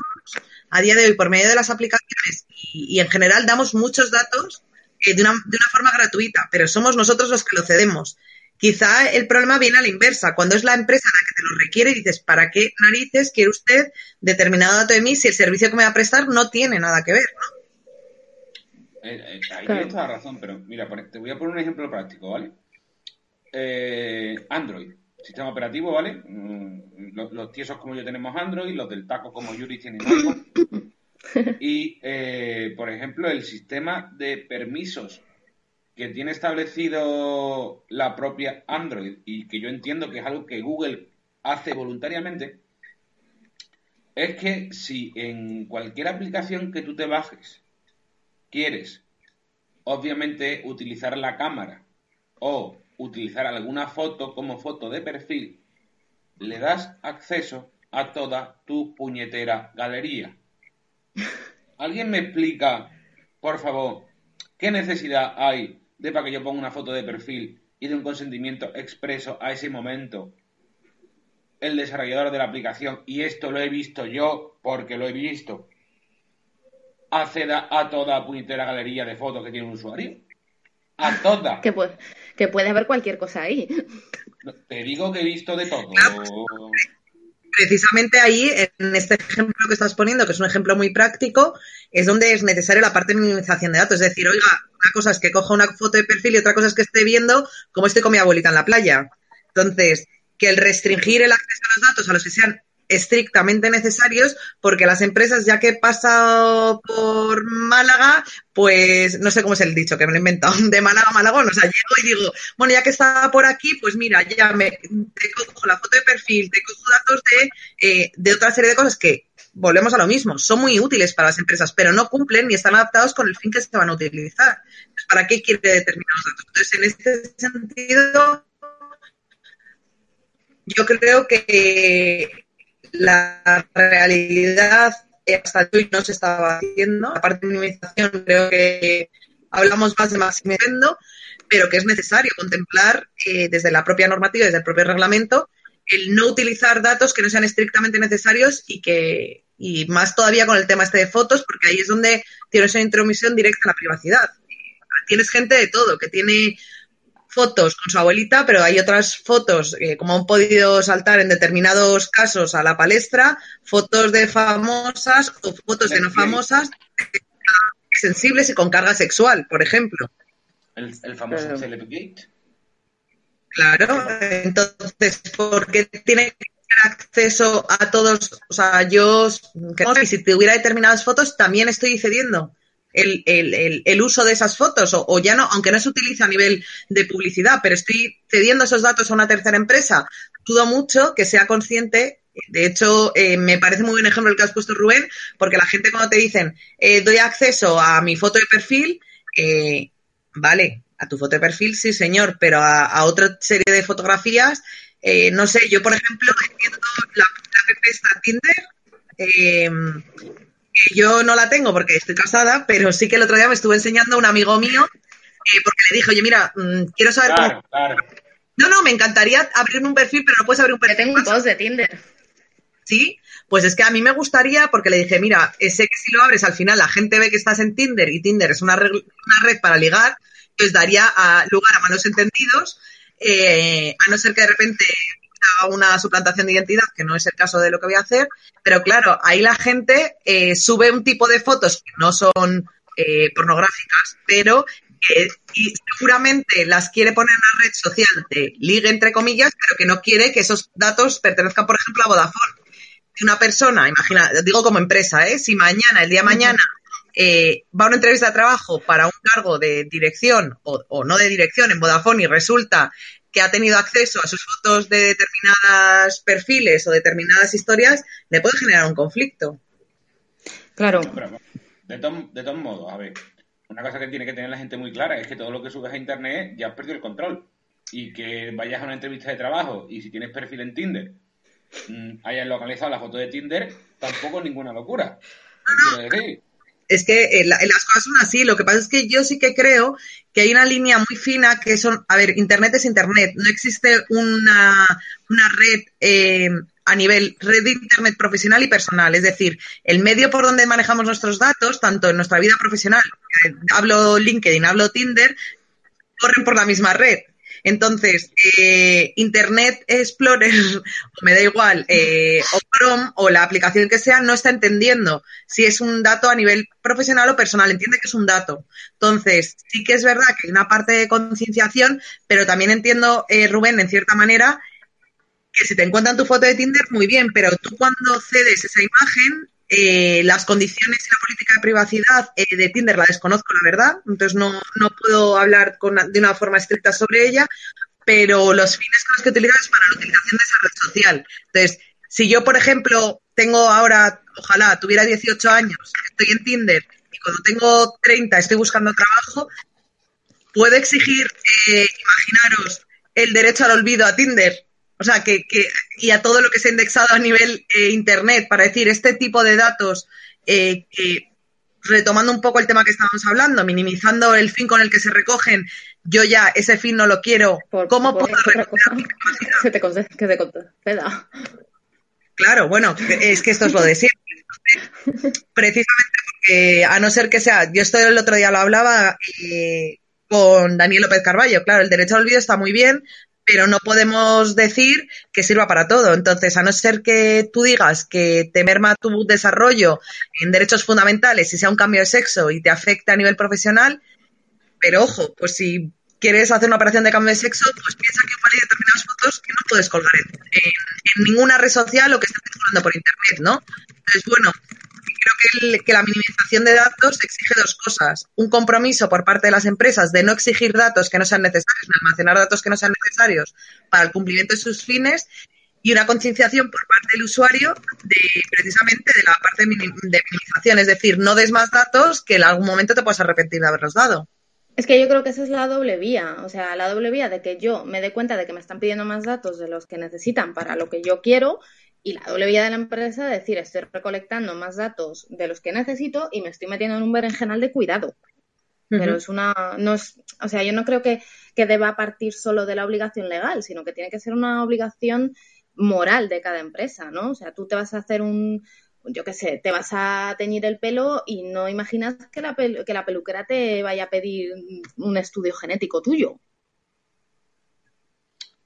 a día de hoy, por medio de las aplicaciones y, en general, damos muchos datos eh, de, una, de una forma gratuita, pero somos nosotros los que lo cedemos. Quizá el problema viene a la inversa, cuando es la empresa la que te lo requiere y dices, ¿para qué narices quiere usted determinado dato de mí si el servicio que me va a prestar no tiene nada que ver? Eh, eh, ahí tienes toda la razón, pero mira, te voy a poner un ejemplo práctico, ¿vale? Eh, Android, sistema operativo, ¿vale? Mm, los, tiesos como yo tenemos Android, los del taco como Yuri tienen iPhone. <laughs> Y, por ejemplo, el sistema de permisos que tiene establecido la propia Android y que yo entiendo que es algo que Google hace voluntariamente, es que si en cualquier aplicación que tú te bajes quieres, obviamente, utilizar la cámara o utilizar alguna foto como foto de perfil, le das acceso a toda tu puñetera galería. ¿Alguien me explica, por favor, qué necesidad hay de para que yo ponga una foto de perfil y de un consentimiento expreso a ese momento el desarrollador de la aplicación, y esto lo he visto yo porque lo he visto, acceda a toda puñetera galería de fotos que tiene un usuario. A toda. Que puede, que puede haber cualquier cosa ahí. Te digo que he visto de todo precisamente ahí, en este ejemplo que estás poniendo, que es un ejemplo muy práctico, es donde es necesaria la parte de minimización de datos. Es decir, oiga, una cosa es que coja una foto de perfil y otra cosa es que esté viendo cómo estoy con mi abuelita en la playa. Entonces, que el restringir el acceso a los datos a los que sean estrictamente necesarios porque las empresas, ya que he pasado por Málaga, pues no sé cómo es el dicho que me lo he inventado, <laughs> de Málaga a Malagón, o sea, llego y digo, bueno, ya que estaba por aquí, pues mira, ya me te cojo la foto de perfil, te cojo datos de, eh, de otra serie de cosas que volvemos a lo mismo, son muy útiles para las empresas, pero no cumplen ni están adaptados con el fin que se van a utilizar. ¿Para qué quiere determinados datos? Entonces, en este sentido, yo creo que la realidad hasta hoy no se estaba haciendo. La parte de minimización creo que hablamos más de maximizando, pero que es necesario contemplar eh, desde la propia normativa, desde el propio reglamento, el no utilizar datos que no sean estrictamente necesarios y que y más todavía con el tema este de fotos, porque ahí es donde tienes una intromisión directa en la privacidad. Tienes gente de todo, que tiene fotos con su abuelita, pero hay otras fotos, eh, como han podido saltar en determinados casos a la palestra, fotos de famosas o fotos de no famosas sensibles y con carga sexual, por ejemplo. El, famoso Gate. Claro, entonces, ¿por qué tiene que tener acceso a todos? O sea, yo, si tuviera determinadas fotos, también estoy cediendo el, el, el, uso de esas fotos o, ya no, aunque no se utiliza a nivel de publicidad, pero estoy cediendo esos datos a una tercera empresa, dudo mucho que sea consciente. De hecho, eh, me parece muy buen ejemplo el que has puesto, Rubén, porque la gente cuando te dicen, eh, doy acceso a mi foto de perfil, eh, vale, a tu foto de perfil, sí, señor, pero a, otra serie de fotografías, no sé, yo, por ejemplo, entiendo la, la app Tinder, yo no la tengo porque estoy casada, pero sí que el otro día me estuve enseñando a un amigo mío eh, porque le dije, oye, mira, mm, quiero saber cómo... No, no, me encantaría abrirme un perfil, pero no puedes abrir un perfil. tengo un post de Tinder. Sí, pues es que a mí me gustaría, porque le dije, mira, sé que si lo abres al final la gente ve que estás en Tinder y Tinder es una red, una red para ligar, pues daría a, lugar a malos entendidos, eh, a no ser que de repente una suplantación de identidad, que no es el caso de lo que voy a hacer, pero claro, ahí la gente eh, sube un tipo de fotos que no son eh, pornográficas, pero que seguramente las quiere poner en una red social de ligue, entre comillas, pero que no quiere que esos datos pertenezcan, por ejemplo, a Vodafone. Si una persona, imagina, digo como empresa, ¿eh? si mañana, el día de mañana, va a una entrevista de trabajo para un cargo de dirección o, o, no de dirección en Vodafone y resulta que ha tenido acceso a sus fotos de determinadas perfiles o determinadas historias, le puede generar un conflicto. Claro. de, todos modos, a ver, una cosa que tiene que tener la gente muy clara es que todo lo que subes a internet ya has perdido el control. Y que vayas a una entrevista de trabajo y si tienes perfil en Tinder, mm, hayas localizado la foto de Tinder, tampoco es ninguna locura. Es que eh, las cosas son así. Lo que pasa es que yo sí que creo que hay una línea muy fina que son, a ver, Internet es Internet. No existe una, una red eh, a nivel red de Internet profesional y personal. Es decir, el medio por donde manejamos nuestros datos, tanto en nuestra vida profesional, hablo LinkedIn, hablo Tinder, corren por la misma red. Entonces, eh, Internet Explorer, <laughs> me da igual, eh, o Chrome, o la aplicación que sea, no está entendiendo si es un dato a nivel profesional o personal, entiende que es un dato. Entonces, sí que es verdad que hay una parte de concienciación, pero también entiendo, eh, Rubén, en cierta manera, que si te encuentran tu foto de Tinder, muy bien, pero tú cuando cedes esa imagen, eh, las condiciones y la política de privacidad eh, de Tinder la desconozco, la verdad, entonces no, no puedo hablar con, de una forma estricta sobre ella, pero los fines con los que utilizas es para la utilización de esa red social. Entonces, si yo, por ejemplo, tengo ahora, ojalá tuviera 18 años, estoy en Tinder y cuando tengo 30 estoy buscando trabajo, puedo exigir, eh, imaginaros, el derecho al olvido a Tinder. O sea, que, que, y a todo lo que se ha indexado a nivel eh, Internet para decir este tipo de datos, eh, que, retomando un poco el tema que estábamos hablando, minimizando el fin con el que se recogen, yo ya ese fin no lo quiero. Por, ¿Cómo por puedo te, que te conceda. Claro, bueno, es que esto es lo de siempre. Precisamente porque, a no ser que sea, yo esto el otro día lo hablaba eh, con Daniel López Carballo, claro, el derecho al olvido está muy bien, pero no podemos decir que sirva para todo. Entonces, a no ser que tú digas que te merma tu desarrollo en derechos fundamentales y sea un cambio de sexo y te afecte a nivel profesional, pero ojo, pues si quieres hacer una operación de cambio de sexo, pues piensa que hay determinadas fotos que no puedes colgar en, ninguna red social o que estés circulando por internet, ¿no? Entonces, bueno, creo que, el- que la minimización de datos exige dos cosas. Un compromiso por parte de las empresas de no exigir datos que no sean necesarios, ni almacenar datos que no sean necesarios para el cumplimiento de sus fines y una concienciación por parte del usuario de precisamente de la parte de de minimización, es decir, no des más datos que en algún momento te puedas arrepentir de haberlos dado. Es que yo creo que esa es la doble vía, o sea, la doble vía de que yo me dé cuenta de que me están pidiendo más datos de los que necesitan para lo que yo quiero y la doble vía de la empresa de decir, estoy recolectando más datos de los que necesito y me estoy metiendo en un berenjenal de cuidado. Pero es una, no es, o sea, yo no creo que, que deba partir solo de la obligación legal, sino que tiene que ser una obligación moral de cada empresa, ¿no? O sea, tú te vas a hacer un, yo qué sé, te vas a teñir el pelo y no imaginas que la, que la peluquera te vaya a pedir un estudio genético tuyo.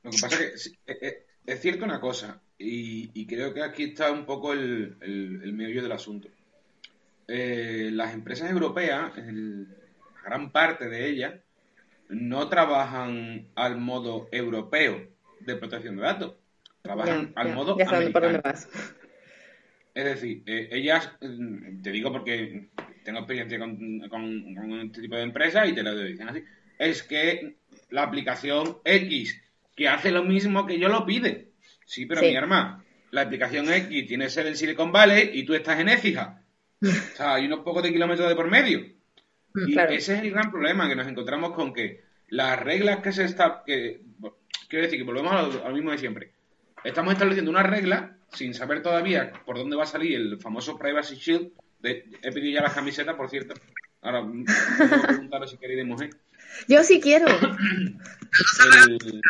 Lo que pasa es que sí, eh, eh, es cierto una cosa, y, y creo que aquí está un poco el, el, el meollo del asunto. Eh, las empresas europeas, el- gran parte de ellas, no trabajan al modo europeo de protección de datos, trabajan al modo ya americano. vas. Es decir, eh, ellas, mm, te digo porque tengo experiencia con, con- con este tipo de empresas y te lo dicen así, es que la aplicación X, que hace lo mismo que yo lo pide. Sí, pero Sí. mi hermano, la aplicación X tiene sede en Silicon Valley y tú estás en Écija. O sea, hay unos pocos de kilómetros de por medio. Y Claro. ese es el gran problema, que nos encontramos con que las reglas que se está... Que, quiero decir que volvemos a lo, a lo mismo de siempre. Estamos estableciendo una regla sin saber todavía por dónde va a salir el famoso Privacy Shield. De- he pedido ya las camisetas, por cierto. Ahora, mm, preguntaros si queréis de mujer. Yo sí quiero. El-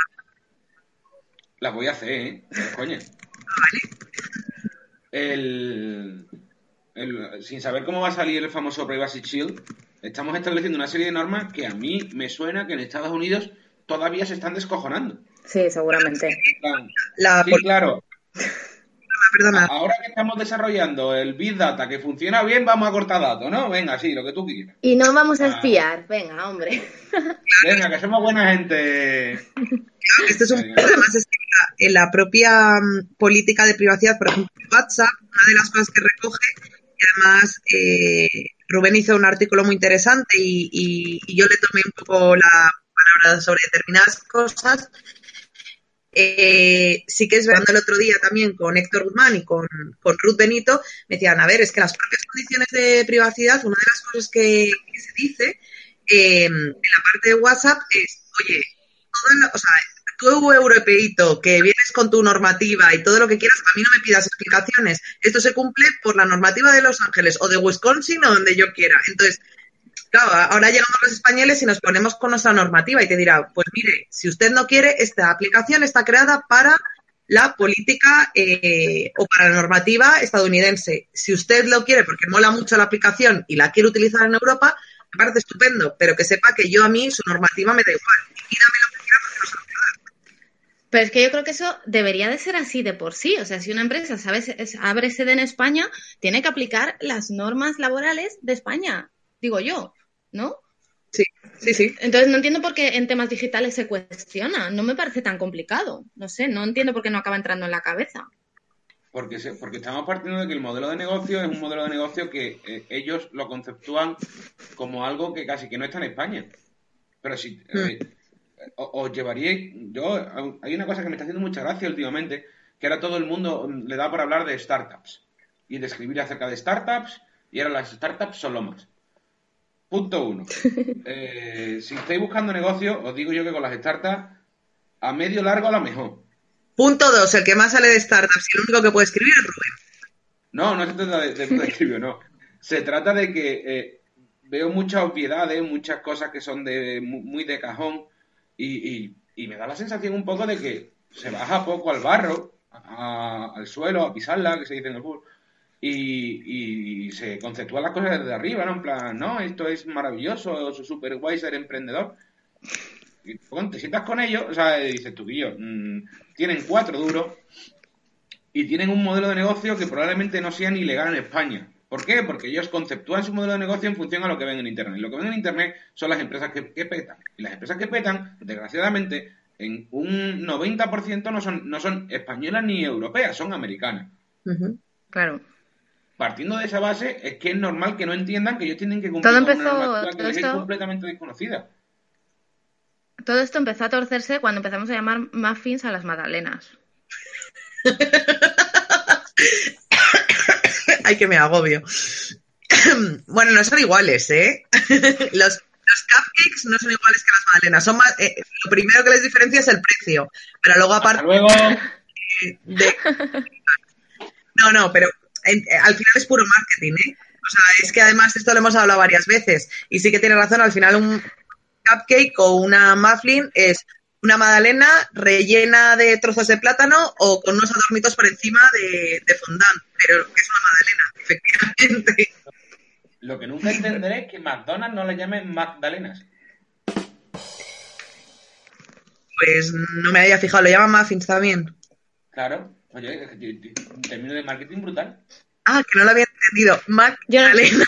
Las voy a hacer, ¿eh? No, Coña. El... el- Sin saber cómo va a salir el famoso Privacy Shield, estamos estableciendo una serie de normas que a mí me suena que en Estados Unidos todavía se están descojonando. Sí, seguramente. La Sí, claro. <laughs> perdona, Ahora que estamos desarrollando el Big Data que funciona bien, vamos a cortar datos, ¿no? Venga, sí, lo que tú quieras. Y no vamos a Ah. espiar. Venga, hombre. Venga, que somos buena gente. <laughs> Este es un la- en la propia mm, política de privacidad, por ejemplo, WhatsApp, una de las cosas que recoge, y además eh, Rubén hizo un artículo muy interesante y, yo le tomé un poco la palabra sobre determinadas cosas. Eh, sí que es verdad, el otro día también con Héctor Guzmán y con, con Ruth Benito, me decían, a ver, es que las propias condiciones de privacidad, una de las cosas que, se dice eh, en la parte de WhatsApp es, oye, o sea, tú, europeíto, que vienes con tu normativa y todo lo que quieras, a mí no me pidas explicaciones. Esto se cumple por la normativa de Los Ángeles o de Wisconsin o donde yo quiera. Entonces, claro, ahora llegamos los españoles y nos ponemos con nuestra normativa y te dirá, pues mire, si usted no quiere, esta aplicación está creada para la política eh, o para la normativa estadounidense. Si usted lo quiere porque mola mucho la aplicación y la quiere utilizar en Europa, me parece estupendo, pero que sepa que yo a mí su normativa me da igual. Pídame lo que quiera porque no se lo puedo dar. Pero es que yo creo que eso debería de ser así de por sí. O sea, si una empresa sabe, es- abre sede en España, tiene que aplicar las normas laborales de España, digo yo, ¿no? Sí, sí, sí. Entonces no entiendo por qué en temas digitales se cuestiona. No me parece tan complicado. No sé, no entiendo por qué no acaba entrando en la cabeza. Porque, se- porque estamos partiendo de que el modelo de negocio es un modelo de negocio que eh, ellos lo conceptúan como algo que casi que no está en España. Pero si eh, o- os llevaríais, yo hay una cosa que me está haciendo mucha gracia últimamente, que ahora todo el mundo mm, le da por hablar de startups y de escribir acerca de startups y ahora las startups son lo más. Punto uno. <laughs> Eh, si estáis buscando negocio, os digo yo que con las startups a medio largo a lo mejor. Punto dos, el que más sale de startups y el único que puede escribir es Rubén. No, no se trata de, de, de escribir, no. Se trata de que eh, veo muchas obviedades, muchas cosas que son de mu- muy de cajón y, y- me da la sensación un poco de que se baja poco al barro, a- al suelo, a pisarla, que se dice en el fútbol, y, y se conceptúan las cosas desde arriba, ¿no? En plan, no, esto es maravilloso, es súper guay ser emprendedor. Y te sientas con ellos, o sea, dices tú, Guillo, mm, tienen cuatro duros, y tienen un modelo de negocio que probablemente no sea ni legal en España. ¿Por qué? Porque ellos conceptúan su modelo de negocio en función a lo que ven en Internet. Y lo que ven en Internet son las empresas que, que petan. Y las empresas que petan, desgraciadamente, en un 90% no son, no son españolas ni europeas, son americanas. Claro. Partiendo de esa base, es que es normal que no entiendan que ellos tienen que cumplir Todo empezó- una normativa que les es esto- completamente desconocida. Todo esto empezó a torcerse cuando empezamos a llamar muffins a las magdalenas. <laughs> Ay, que me agobio. <clears throat> bueno, no son iguales, ¿eh? <laughs> los, los cupcakes no son iguales que las magdalenas. Son más, eh, lo primero que les diferencia es el precio. Pero luego, aparte luego. <laughs> de... No, no, pero en- eh, al final es puro marketing, ¿eh? O sea, es que además esto lo hemos hablado varias veces. Y sí que tiene razón, al final un cupcake o una muffin es una magdalena rellena de trozos de plátano o con unos adornitos por encima de, de fondant. Pero es una magdalena, efectivamente. Lo que nunca entenderé es que McDonald's no le llamen Magdalenas. Pues no me había fijado, lo llaman muffins también. Claro. Oye, un término de marketing brutal. Ah, que no lo había entendido. Magdalena.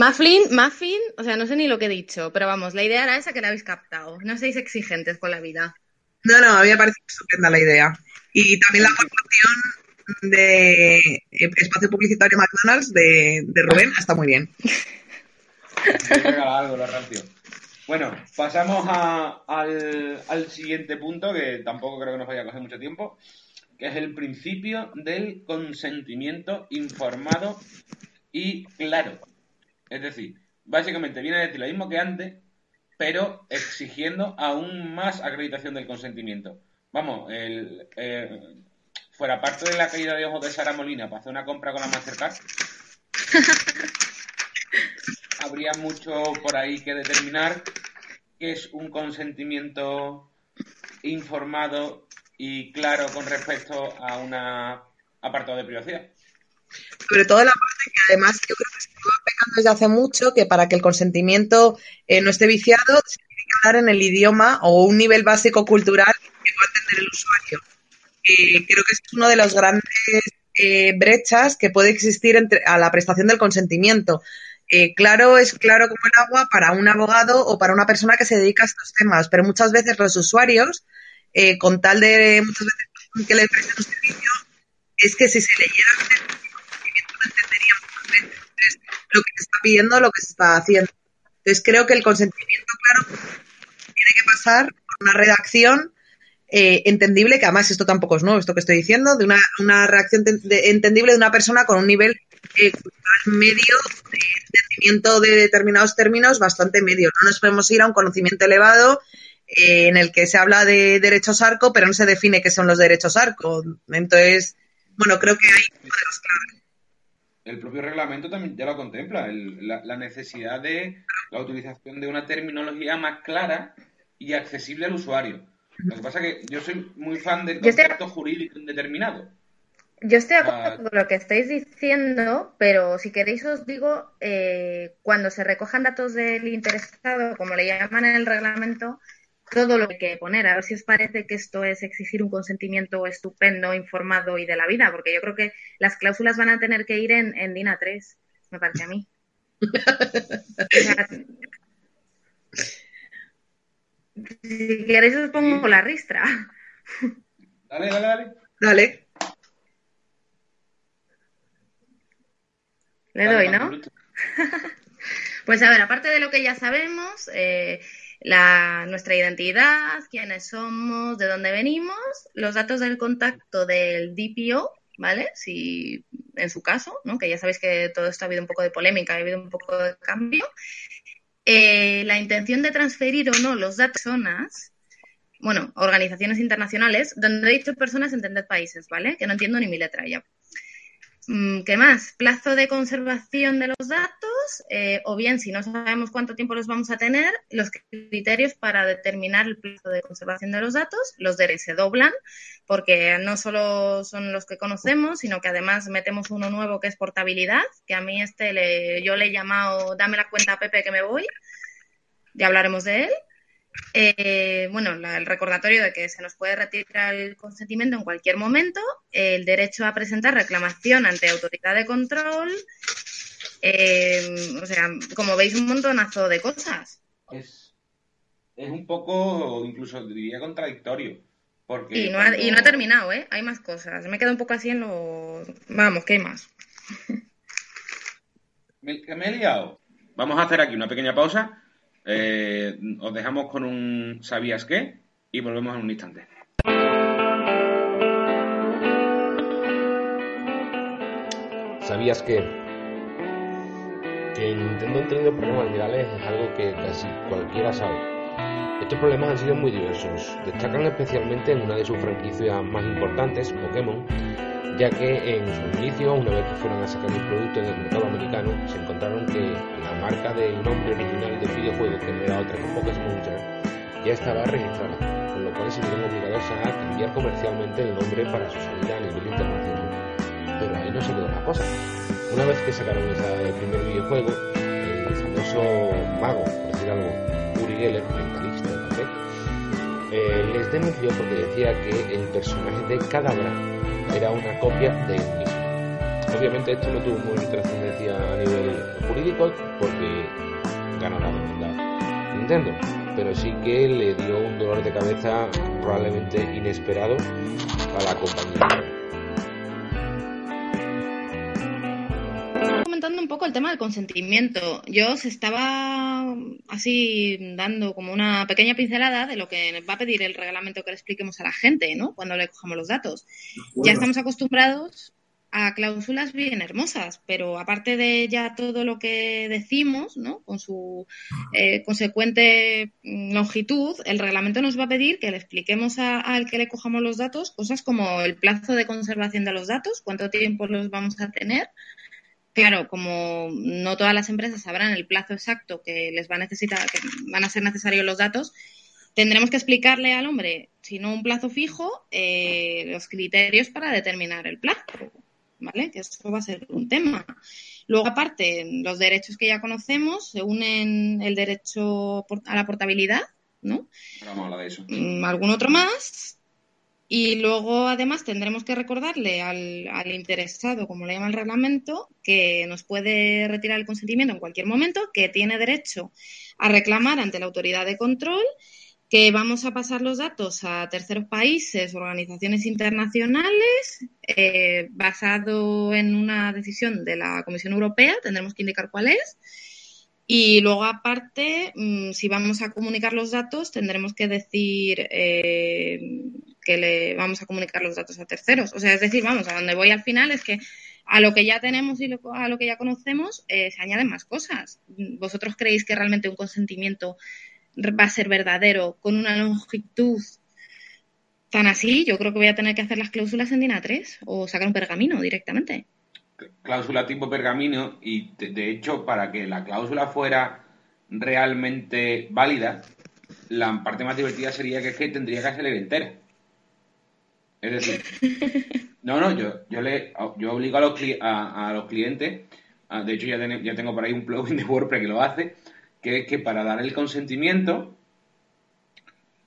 Muffin, muffin, o sea, no sé ni lo que he dicho, pero vamos, la idea era esa que la habéis captado. No seáis exigentes con la vida. No, no, a mí me parece estupenda la idea. Y también la aportación de eh, espacio publicitario McDonald's de, de Rubén está muy bien. Algo, rancio. Bueno, pasamos a- al, al siguiente punto, que tampoco creo que nos vaya a coger mucho tiempo, que es el principio del consentimiento informado y claro. Es decir, básicamente viene a decir lo mismo que antes, pero exigiendo aún más acreditación del consentimiento. Vamos, el, eh, fuera parte de la caída de ojos de Sara Molina para hacer una compra con la Mastercard, <laughs> habría mucho por ahí que determinar qué es un consentimiento informado y claro con respecto a un apartado de privacidad. Sobre todo la parte que además yo creo que se lleva pecando desde hace mucho, que para que el consentimiento eh, no esté viciado, se tiene que hablar en el idioma o un nivel básico cultural que pueda entender el usuario. Eh, creo que es uno de los grandes eh, brechas que puede existir entre, a la prestación del consentimiento. Eh, claro es claro como el agua para un abogado o para una persona que se dedica a estos temas, pero muchas veces los usuarios, eh, con tal de muchas veces que le presten un servicio, es que si se el consentimiento no entenderían muchas veces. Entonces, lo que se está pidiendo, lo que se está haciendo. Entonces creo que el consentimiento, claro, tiene que pasar por una redacción eh, entendible, que además esto tampoco es nuevo, esto que estoy diciendo, de una, una reacción de, entendible de una persona con un nivel eh, medio de entendimiento de determinados términos bastante medio. No nos podemos ir a un conocimiento elevado eh, en el que se habla de derechos arco, pero no se define qué son los derechos arco. Entonces, bueno, creo que ahí podemos El propio reglamento también ya lo contempla, la, necesidad de la utilización de una terminología más clara y accesible al usuario. Lo que pasa es que yo soy muy fan del concepto jurídico indeterminado. Yo estoy de acuerdo con lo que estáis diciendo, pero si queréis os digo, eh, cuando se recojan datos del interesado, como le llaman en el reglamento, todo lo que hay que poner. A ver si os parece que esto es exigir un consentimiento estupendo, informado y de la vida, porque yo creo que las cláusulas van a tener que ir en, en DINA 3, me parece a mí. si queréis os pongo la ristra. Dale, dale, dale. Dale. Le doy, ¿no? <laughs> pues a ver, aparte de lo que ya sabemos, eh, la, nuestra identidad, quiénes somos, de dónde venimos, los datos del contacto del DPO, ¿vale? Si en su caso, ¿no? Que ya sabéis que todo esto ha habido un poco de polémica, ha habido un poco de cambio. Eh, la intención de transferir o no los datos personas, bueno, organizaciones internacionales, donde he dicho personas, entended países, ¿vale? Que no entiendo ni mi letra ya. Mm, ¿Qué más? Plazo de conservación de los datos, eh, o bien, si no sabemos cuánto tiempo los vamos a tener, los criterios para determinar el plazo de conservación de los datos, los DRS se doblan, porque no solo son los que conocemos, sino que además metemos uno nuevo que es portabilidad, que a mí este le, yo le he llamado dame la cuenta a Pepe que me voy, ya hablaremos de él. Eh, bueno, el recordatorio de que se nos puede retirar el consentimiento en cualquier momento, el derecho a presentar reclamación ante autoridad de control, eh, o sea, como veis, un montonazo de cosas. Es, es un poco, incluso diría contradictorio. Porque y, no ha, y no ha terminado, ¿eh? Hay más cosas. Me he quedado un poco así en lo... Vamos, ¿qué hay más? me, me he liado. Vamos a hacer aquí una pequeña pausa eh, os dejamos con un ¿sabías qué? Y volvemos en un instante. ¿Sabías que? Que Nintendo ha tenido problemas legales es algo que casi cualquiera sabe. Estos problemas han sido muy diversos. Destacan especialmente en una de sus franquicias más importantes, Pokémon, ya que en su inicio, una vez que fueron a sacar el producto en el mercado americano, se encontraron que la marca del nombre original del videojuego, que no era otra que Pokémon ya estaba registrada, con lo cual se vieron obligados a cambiar comercialmente el nombre para su salida a nivel internacional. Pero ahí no se quedó la cosa. Una vez que sacaron ese primer videojuego, el famoso mago, por decir algo, Uri Geller, mentalista de café, eh, les denunció porque decía que el personaje de Cadabra era una copia de él mismo. Obviamente esto no tuvo muy trascendencia a nivel jurídico porque ganó la demanda Nintendo, pero sí que le dio un dolor de cabeza probablemente inesperado a la compañía. Comentando un poco el tema del consentimiento. Yo os estaba así dando como una pequeña pincelada de lo que va a pedir el reglamento que le expliquemos a la gente, ¿no? Cuando le cojamos los datos. Ya estamos acostumbrados a cláusulas bien hermosas, pero aparte de ya todo lo que decimos, ¿no? Con su eh, consecuente longitud, el reglamento nos va a pedir que le expliquemos al que le cojamos los datos cosas como el plazo de conservación de los datos, cuánto tiempo los vamos a tener, Claro, como no todas las empresas sabrán el plazo exacto que les va a necesitar, que van a ser necesarios los datos, tendremos que explicarle al hombre, si no un plazo fijo, eh, los criterios para determinar el plazo, ¿vale? Que eso va a ser un tema. Luego, aparte, los derechos que ya conocemos, se unen el derecho a la portabilidad, ¿no? Vamos a hablar de eso. Mm, algún otro más, y luego, además, tendremos que recordarle al, interesado, como le llama el reglamento, que nos puede retirar el consentimiento en cualquier momento, que tiene derecho a reclamar ante la autoridad de control, que vamos a pasar los datos a terceros países, organizaciones internacionales, eh, basado en una decisión de la Comisión Europea, tendremos que indicar cuál es. Y luego, aparte, mm, si vamos a comunicar los datos, tendremos que decir eh, que le vamos a comunicar los datos a terceros. O sea, es decir, vamos, a donde voy al final es que a lo que ya tenemos y a lo que ya conocemos eh, se añaden más cosas. ¿Vosotros creéis que realmente un consentimiento va a ser verdadero con una longitud tan así, yo creo que voy a tener que hacer las cláusulas en DINA 3 o sacar un pergamino directamente. Cláusula tipo pergamino y de hecho para que la cláusula fuera realmente válida, la parte más divertida sería que, es que tendría que salir entera. Es decir, <laughs> no, no, yo, yo, le, yo obligo a los, a, los clientes, de hecho ya, ya tengo por ahí un plugin de WordPress que lo hace, que es que para dar el consentimiento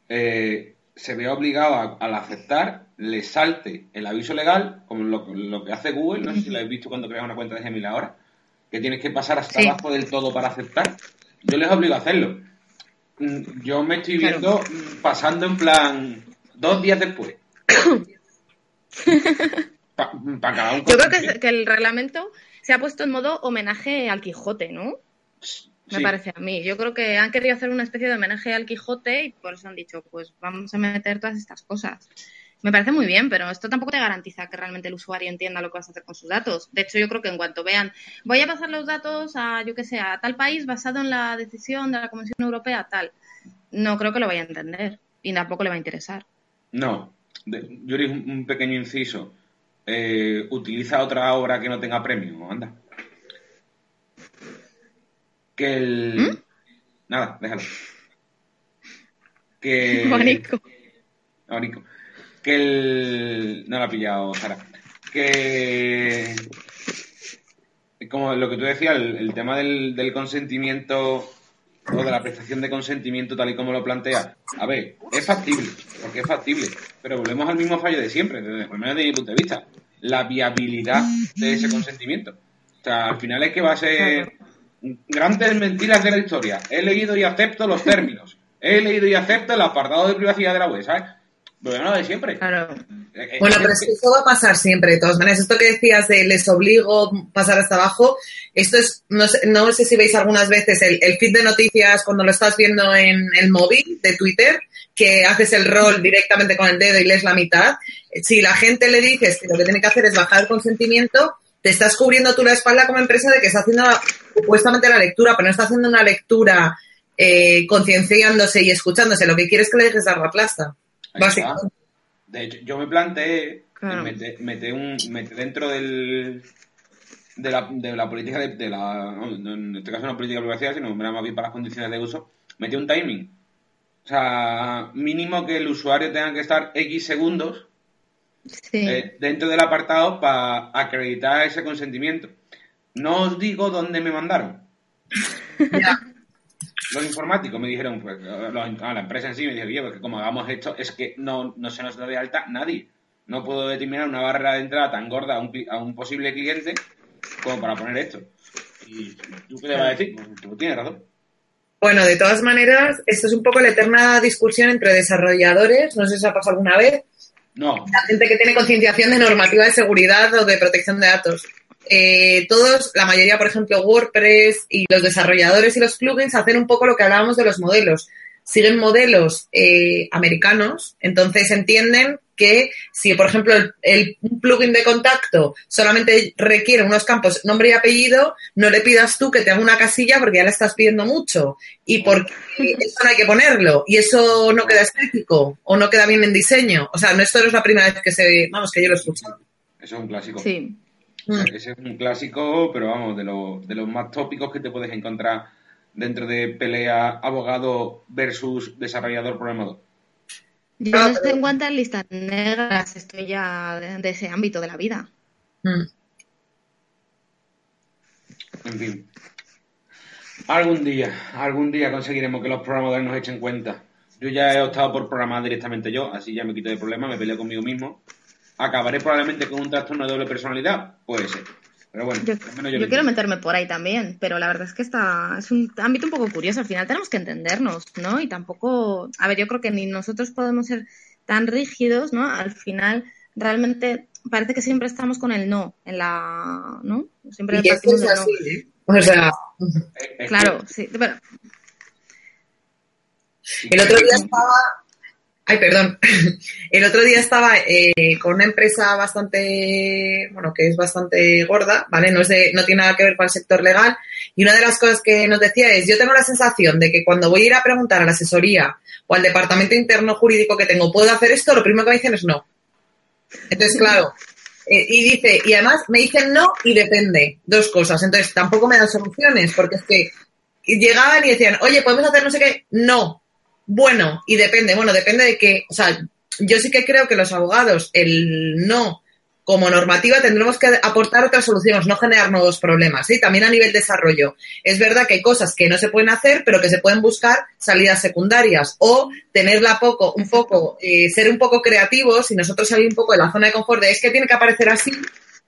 eh, se ve obligado al aceptar, le salte el aviso legal, como lo, que hace Google, no sé si lo habéis visto cuando creas una cuenta de Gmail ahora, que tienes que pasar hasta abajo del todo para aceptar. Yo les obligo a hacerlo. Mm, yo me estoy viendo pasando en plan dos días después. Yo creo que, el reglamento se ha puesto en modo homenaje al Quijote, ¿no? Me parece a mí. Yo creo que han querido hacer una especie de homenaje al Quijote y por eso han dicho, pues vamos a meter todas estas cosas. Me parece muy bien, pero esto tampoco te garantiza que realmente el usuario entienda lo que vas a hacer con sus datos. De hecho, yo creo que en cuanto vean, voy a pasar los datos a, yo que sé, a tal país basado en la decisión de la Comisión Europea, tal, no creo que lo vaya a entender y tampoco le va a interesar. No, yo haré un, pequeño inciso. Eh, utiliza otra obra que no tenga premio, anda. Que el. ¿Mm? Nada, déjalo. Que. <laughs> Abanico. Abanico. Que el. No lo ha pillado, Sara. Que. Como lo que tú decías, el, tema del, del consentimiento o de la prestación de consentimiento tal y como lo plantea. A ver, es factible, porque es factible, pero volvemos al mismo fallo de siempre, desde, al menos desde mi punto de vista, la viabilidad de ese consentimiento. O sea, al final es que va a ser grandes mentiras de la historia. He leído y acepto los términos. He leído y acepto el apartado de privacidad de la web, ¿sabes? Bueno, de siempre. Claro. Eh, eh, bueno, pero es que eso va a pasar siempre, de todas maneras. Esto que decías de les obligo pasar hasta abajo, esto es, no sé, no sé si veis algunas veces el, el, feed de noticias cuando lo estás viendo en el móvil de Twitter, que haces el rol directamente con el dedo y lees la mitad. Si la gente le dices que lo que tiene que hacer es bajar el consentimiento, te estás cubriendo tú la espalda como empresa de que está haciendo supuestamente la lectura, pero no está haciendo una lectura eh, concienciándose y escuchándose. Lo que quieres es que le dejes dar la plaza. De hecho, yo me planteé meter, un, dentro del, de, la, de la política de, la, en este caso no política de privacidad, sino más bien para las condiciones de uso, meter un timing. O sea, mínimo que el usuario tenga que estar X segundos eh, dentro del apartado para acreditar ese consentimiento. No os digo dónde me mandaron. Los informáticos me dijeron, pues, a la empresa en sí me dijo, oye, porque como hagamos esto, es que no, no se nos da de alta nadie. No puedo determinar una barrera de entrada tan gorda a un, a un posible cliente como para poner esto. ¿Y tú qué le vas a decir? Pues, tú tienes razón. Bueno, de todas maneras, esto es un poco la eterna discusión entre desarrolladores, no sé si os ha pasado alguna vez. No. La gente que tiene concienciación de normativa de seguridad o de protección de datos. Eh, todos, la mayoría, por ejemplo, WordPress y los desarrolladores y los plugins hacen un poco lo que hablábamos de los modelos. Siguen modelos eh, americanos, entonces entienden que si, por ejemplo, el, plugin de contacto solamente requiere unos campos nombre y apellido, no le pidas tú que te haga una casilla porque ya le estás pidiendo mucho y porque eso no hay que ponerlo y eso no queda estético o no queda bien en diseño. O sea, no esto no es la primera vez que se, vamos, que yo lo escucho. Eso es un clásico. Sí. Mm. ese es un clásico, pero vamos, de, de los más tópicos que te puedes encontrar dentro de pelea abogado versus desarrollador programador. Yo no estoy en cuantas listas negras, estoy ya de, ese ámbito de la vida. Mm. En fin. Algún día, algún día conseguiremos que los programadores nos echen cuenta. Yo ya he optado por programar directamente yo, así ya me quito de problema, me peleo conmigo mismo acabaré probablemente con un trastorno de doble personalidad, puede ser. Pero bueno, yo, quiero meterme por ahí también, pero la verdad es que está, es un ámbito un poco curioso. Al final tenemos que entendernos, ¿no? Y tampoco, a ver, yo creo que ni nosotros podemos ser tan rígidos, ¿no? Al final, realmente parece que siempre estamos con el no en la, ¿no? Siempre y eso es así, ¿eh? O sea, claro, sí, pero... El otro día estaba Ay, perdón. <laughs> El otro día estaba eh, con una empresa bastante, bueno, que es bastante gorda, ¿vale? No, es de, no tiene nada que ver con el sector legal. Y una de las cosas que nos decía es, yo tengo la sensación de que cuando voy a ir a preguntar a la asesoría o al departamento interno jurídico que tengo, ¿puedo hacer esto? Lo primero que me dicen es no. Entonces, claro. eh, y dice, y además me dicen no y depende. Dos cosas. Entonces, tampoco me dan soluciones, porque es que llegaban y decían, oye, ¿podemos hacer no sé qué? No. Bueno, y depende, bueno, depende de que, o sea, yo sí que creo que los abogados, el no como normativa tendremos que aportar otras soluciones, no generar nuevos problemas, ¿sí? También a nivel desarrollo. Es verdad que hay cosas que no se pueden hacer, pero que se pueden buscar salidas secundarias o tenerla poco, un poco, eh, ser un poco creativos y nosotros salir un poco de la zona de confort de es que tiene que aparecer así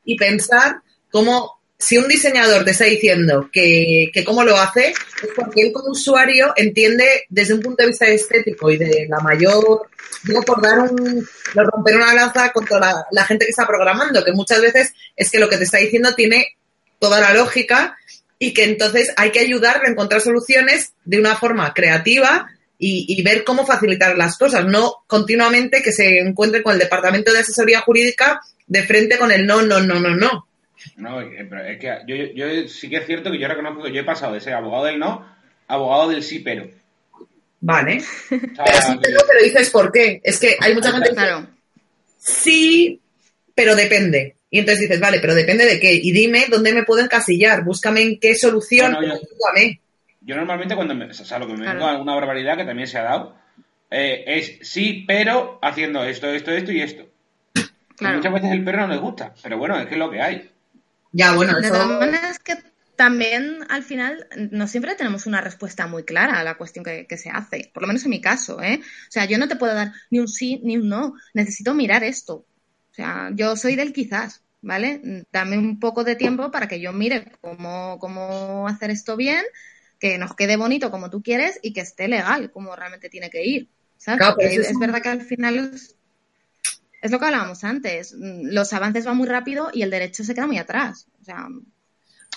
y pensar cómo si un diseñador te está diciendo que, que cómo lo hace, es porque él como usuario entiende desde un punto de vista estético y de la mayor, digo por dar un, romper una lanza contra la, gente que está programando, que muchas veces es que lo que te está diciendo tiene toda la lógica y que entonces hay que ayudarle a encontrar soluciones de una forma creativa y, y, ver cómo facilitar las cosas, no continuamente que se encuentre con el departamento de asesoría jurídica de frente con el no, no, no, no, no. No, pero es que yo, yo, sí que es cierto que yo reconozco que yo he pasado de ser abogado del no a abogado del sí, pero. Vale. O sea, pero sí, pero, pero, dices por qué. Es que hay mucha gente que Claro. sí, pero depende. Y entonces dices, vale, pero depende de qué. Y dime dónde me puedo encasillar. Búscame en qué solución. No, no, yo- normalmente cuando me, o sea, lo que me Claro. vengo a una barbaridad que también se ha dado eh, es sí, pero haciendo esto, esto, esto y esto. Claro. Muchas veces el perro no les gusta, pero bueno, es que es lo que hay. Ya, bueno, De todas eso. maneras que también al final no siempre tenemos una respuesta muy clara a la cuestión que, que se hace, por lo menos en mi caso, ¿eh? O sea, yo no te puedo dar ni un sí ni un no, necesito mirar esto. O sea, yo soy del quizás, ¿vale? Dame un poco de tiempo para que yo mire cómo, cómo hacer esto bien, que nos quede bonito como tú quieres y que esté legal como realmente tiene que ir. ¿sabes? Claro, es es un- verdad que al final es, es lo que hablábamos antes. Los avances van muy rápido y el derecho se queda muy atrás. O sea,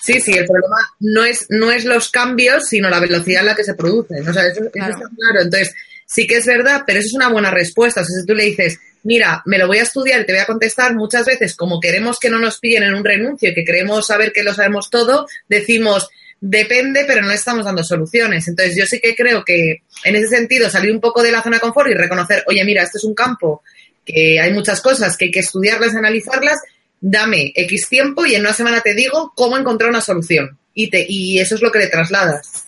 Sí, sí, el problema no es, no es los cambios, sino la velocidad en la que se producen. O sea, eso, eso Claro. está claro. Entonces, sí que es verdad, pero eso es una buena respuesta. O sea, si tú le dices, mira, me lo voy a estudiar y te voy a contestar, muchas veces, como queremos que no nos pillen en un renuncio y que queremos saber que lo sabemos todo, decimos, depende, pero no estamos dando soluciones. Entonces, yo sí que creo que en ese sentido salir un poco de la zona de confort y reconocer, oye, mira, esto es un campo que hay muchas cosas que hay que estudiarlas, analizarlas, dame X tiempo y en una semana te digo cómo encontrar una solución. Y, te, y eso es lo que le trasladas.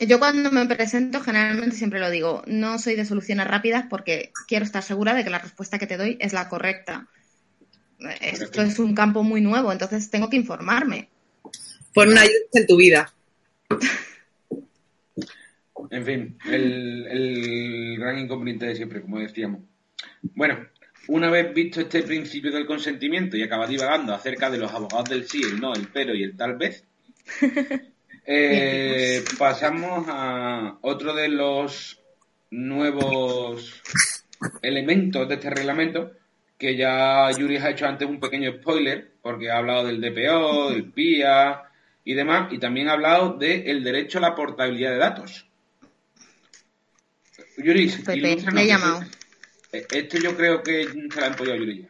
yo cuando me presento generalmente siempre lo digo, no soy de soluciones rápidas porque quiero estar segura de que la respuesta que te doy es la correcta. Esto es un campo muy nuevo, entonces tengo que informarme. Pon una ayuda en tu vida. En fin, el, el gran inconveniente de siempre, como decíamos. Bueno, una vez visto este principio del consentimiento y acaba divagando acerca de los abogados del sí, el no, el pero y el tal vez, <laughs> eh, pasamos a otro de los nuevos elementos de este reglamento que ya Yuri ha hecho antes un pequeño spoiler porque ha hablado del DPO, del PIA y demás y también ha hablado del derecho a la portabilidad de datos. Yuri, Pepe, ilústranos, le he llamado. Este yo creo que se la han apoyado Yuri.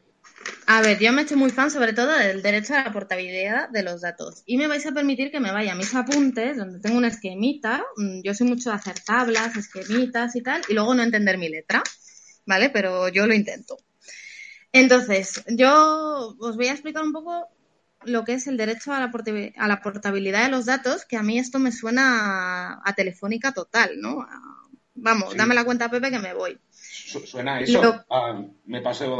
A ver, yo me he hecho muy fan sobre todo del derecho a la portabilidad de los datos. Y me vais a permitir que me vaya a mis apuntes, donde tengo una esquemita. Mm, Yo soy mucho de hacer tablas, esquemitas y tal, y luego no entender mi letra, ¿vale? Pero yo lo intento. Entonces, yo os voy a explicar un poco lo que es el derecho a la, a la portabilidad de los datos, que a mí esto me suena a, a telefónica total, ¿no? A- vamos, Sí. dame la cuenta, Pepe, que me voy. Su- Suena eso. Lo- Ah, me paso de.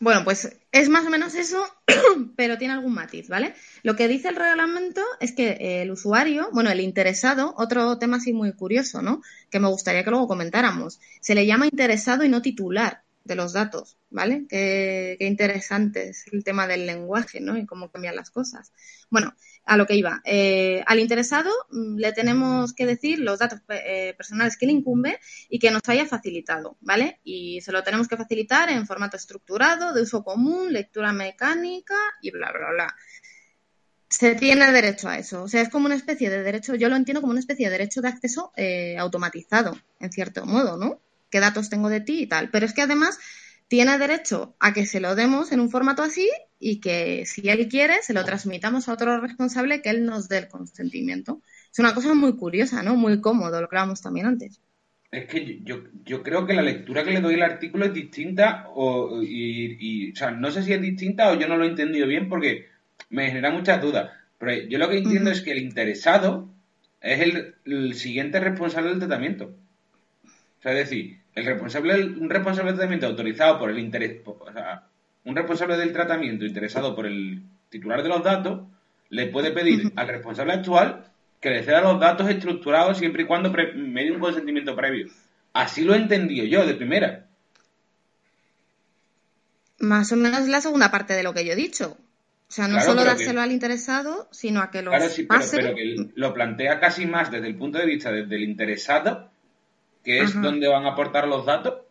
Bueno, pues es más o menos eso, <clears throat> pero tiene algún matiz, ¿vale? Lo que dice el reglamento es que el usuario, bueno, el interesado, otro tema así muy curioso, ¿no? Que me gustaría que luego comentáramos, se le llama interesado y no titular de los datos, ¿vale? Qué, qué interesante es el tema del lenguaje, ¿no? Y cómo cambian las cosas. Bueno, a lo que iba. Eh, al interesado mm, le tenemos que decir los datos eh, personales que le incumbe y que nos haya facilitado, ¿vale? Y se lo tenemos que facilitar en formato estructurado, de uso común, lectura mecánica y bla, bla, bla. se tiene derecho a eso. O sea, es como una especie de derecho, yo lo entiendo como una especie de derecho de acceso eh, automatizado, en cierto modo, ¿no? ¿Qué datos tengo de ti y tal? Pero es que además tiene derecho a que se lo demos en un formato así y que si él quiere se lo transmitamos a otro responsable que él nos dé el consentimiento. Es una cosa muy curiosa, ¿no? Muy cómodo, lo hablábamos también antes. Es que yo, yo creo que la lectura que le doy al artículo es distinta o, y, o sea, no sé si es distinta o yo no lo he entendido bien porque me genera muchas dudas. Pero yo lo que entiendo es que el interesado es el, siguiente responsable del tratamiento. O sea, es decir, el responsable, un responsable del tratamiento autorizado por el interés, o sea, un responsable del tratamiento interesado por el titular de los datos le puede pedir al responsable actual que le ceda los datos estructurados siempre y cuando me dé un consentimiento previo. Así lo he entendido yo de primera. Más o menos la segunda parte de lo que yo he dicho. O sea, no solo dárselo al interesado, sino a que lo Claro, sí, pero, que lo plantea casi más desde el punto de vista del interesado que es donde van a aportar los datos,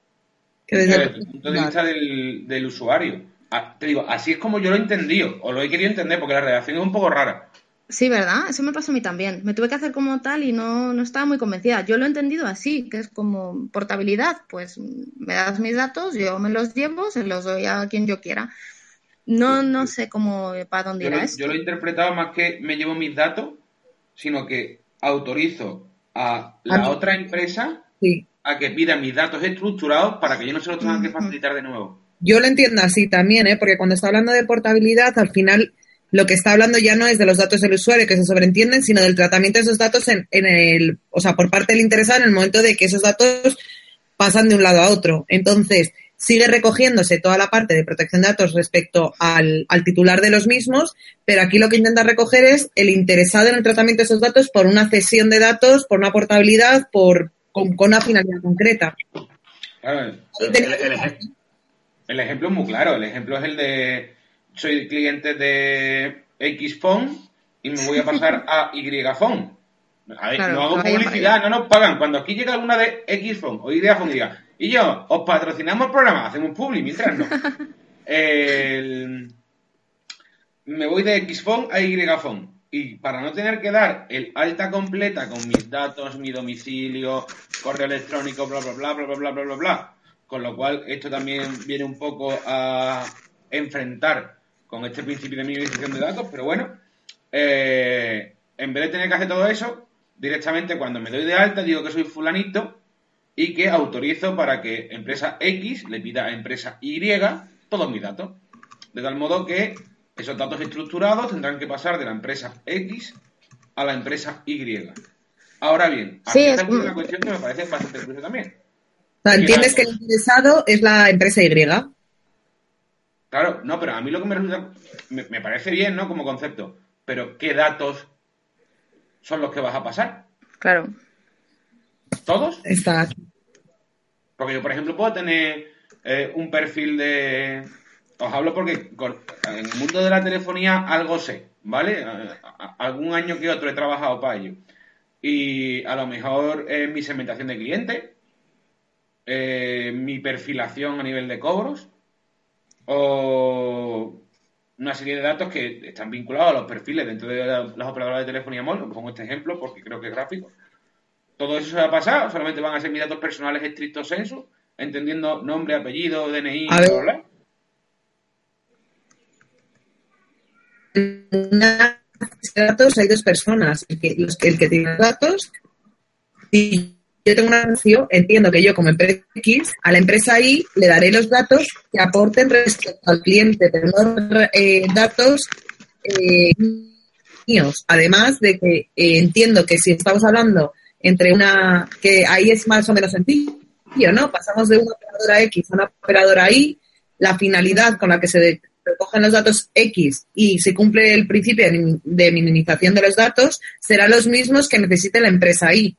desde, el punto de vista del, usuario. Ah, te digo, así es como yo lo he entendido, o lo he querido entender, porque la redacción es un poco rara. Sí, ¿verdad? Eso me pasó a mí también. Me tuve que hacer como tal y no, no estaba muy convencida. Yo lo he entendido así, que es como portabilidad. Pues me das mis datos, yo me los llevo, se los doy a quien yo quiera. No, no sé cómo, para dónde irá Yo lo he interpretado más que me llevo mis datos, sino que autorizo a la otra empresa a que pida mis datos estructurados para que yo no se los tenga que facilitar de nuevo. Yo lo entiendo así también, ¿eh? porque cuando está hablando de portabilidad, al final lo que está hablando ya no es de los datos del usuario que se sobreentienden, sino del tratamiento de esos datos en, en el, o sea, por parte del interesado en el momento de que esos datos pasan de un lado a otro. Entonces, sigue recogiéndose toda la parte de protección de datos respecto al, al, titular de los mismos, pero aquí lo que intenta recoger es el interesado en el tratamiento de esos datos por una cesión de datos, por una portabilidad, por, con, una finalidad concreta. el, ejemplo es muy claro. El ejemplo es el de soy cliente de X Phone y me voy a pasar a Y Phone. no hago publicidad, no nos pagan. Cuando aquí llega alguna de X Phone o Y Phone diga, y yo, os patrocinamos el programa, hacemos publi mientras no. <laughs> me voy de X Phone a Y Phone y para no tener que dar el alta completa con mis datos, mi domicilio, correo electrónico, bla, bla, bla, bla, bla, bla, bla, bla, bla. Con lo cual, esto también viene un poco a enfrentar con este principio de minimización de datos, pero bueno, eh, en vez de tener que hacer todo eso, directamente cuando me doy de alta digo que soy fulanito y que autorizo para que empresa X le pida a empresa Y todos mis datos. De tal modo que esos datos estructurados tendrán que pasar de la empresa X a la empresa Y. Ahora bien, aquí sí, está una cuestión que me parece bastante curiosa también. entiendes que el interesado es la empresa Y. Claro, no, pero a mí lo que me resulta, me, me, parece bien, ¿no? Como concepto. Pero ¿qué datos son los que vas a pasar? Claro. ¿Todos? Está. Porque yo, por ejemplo, puedo tener eh, un perfil de, os hablo porque en el mundo de la telefonía algo sé, ¿vale? Algún año que otro he trabajado para ello. Y a lo mejor es mi segmentación de clientes, eh, mi perfilación a nivel de cobros, o una serie de datos que están vinculados a los perfiles dentro de las operadoras de telefonía móvil, pongo este ejemplo porque creo que es gráfico. Todo eso se va a pasar, solamente van a ser mis datos personales estrictos censos, entendiendo nombre, apellido, DNI, bla, una datos hay dos personas, el que, el que tiene datos y yo tengo un anuncio, entiendo que yo como empresa X, a la empresa Y le daré los datos que aporten respecto al cliente, pero eh, datos eh, míos. Además de que eh, entiendo que si estamos hablando entre una, que ahí es más o menos sencillo, ¿no? Pasamos de una operadora X a una operadora Y, la finalidad con la que se recogen los datos X y se cumple el principio de minimización de los datos, serán los mismos que necesite la empresa Y.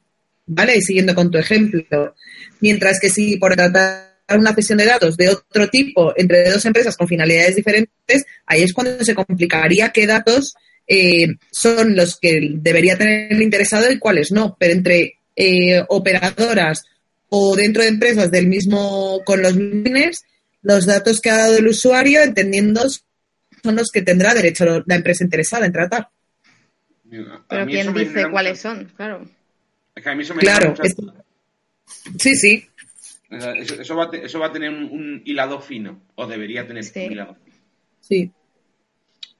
¿Vale? Siguiendo con tu ejemplo. Mientras que si por tratar una cesión de datos de otro tipo entre dos empresas con finalidades diferentes, ahí es cuando se complicaría qué datos eh, son los que debería tener el interesado y cuáles no. Pero entre eh, operadoras o dentro de empresas del mismo con los bienes, los datos que ha dado el usuario, entendiendo son los que tendrá derecho la empresa interesada en tratar. Pero ¿quién dice cuáles son? Claro. Es que a mí eso me Claro. Sí, sí. Eso, va, eso, va, a tener un, hilado fino, o debería tener un hilado fino. Sí.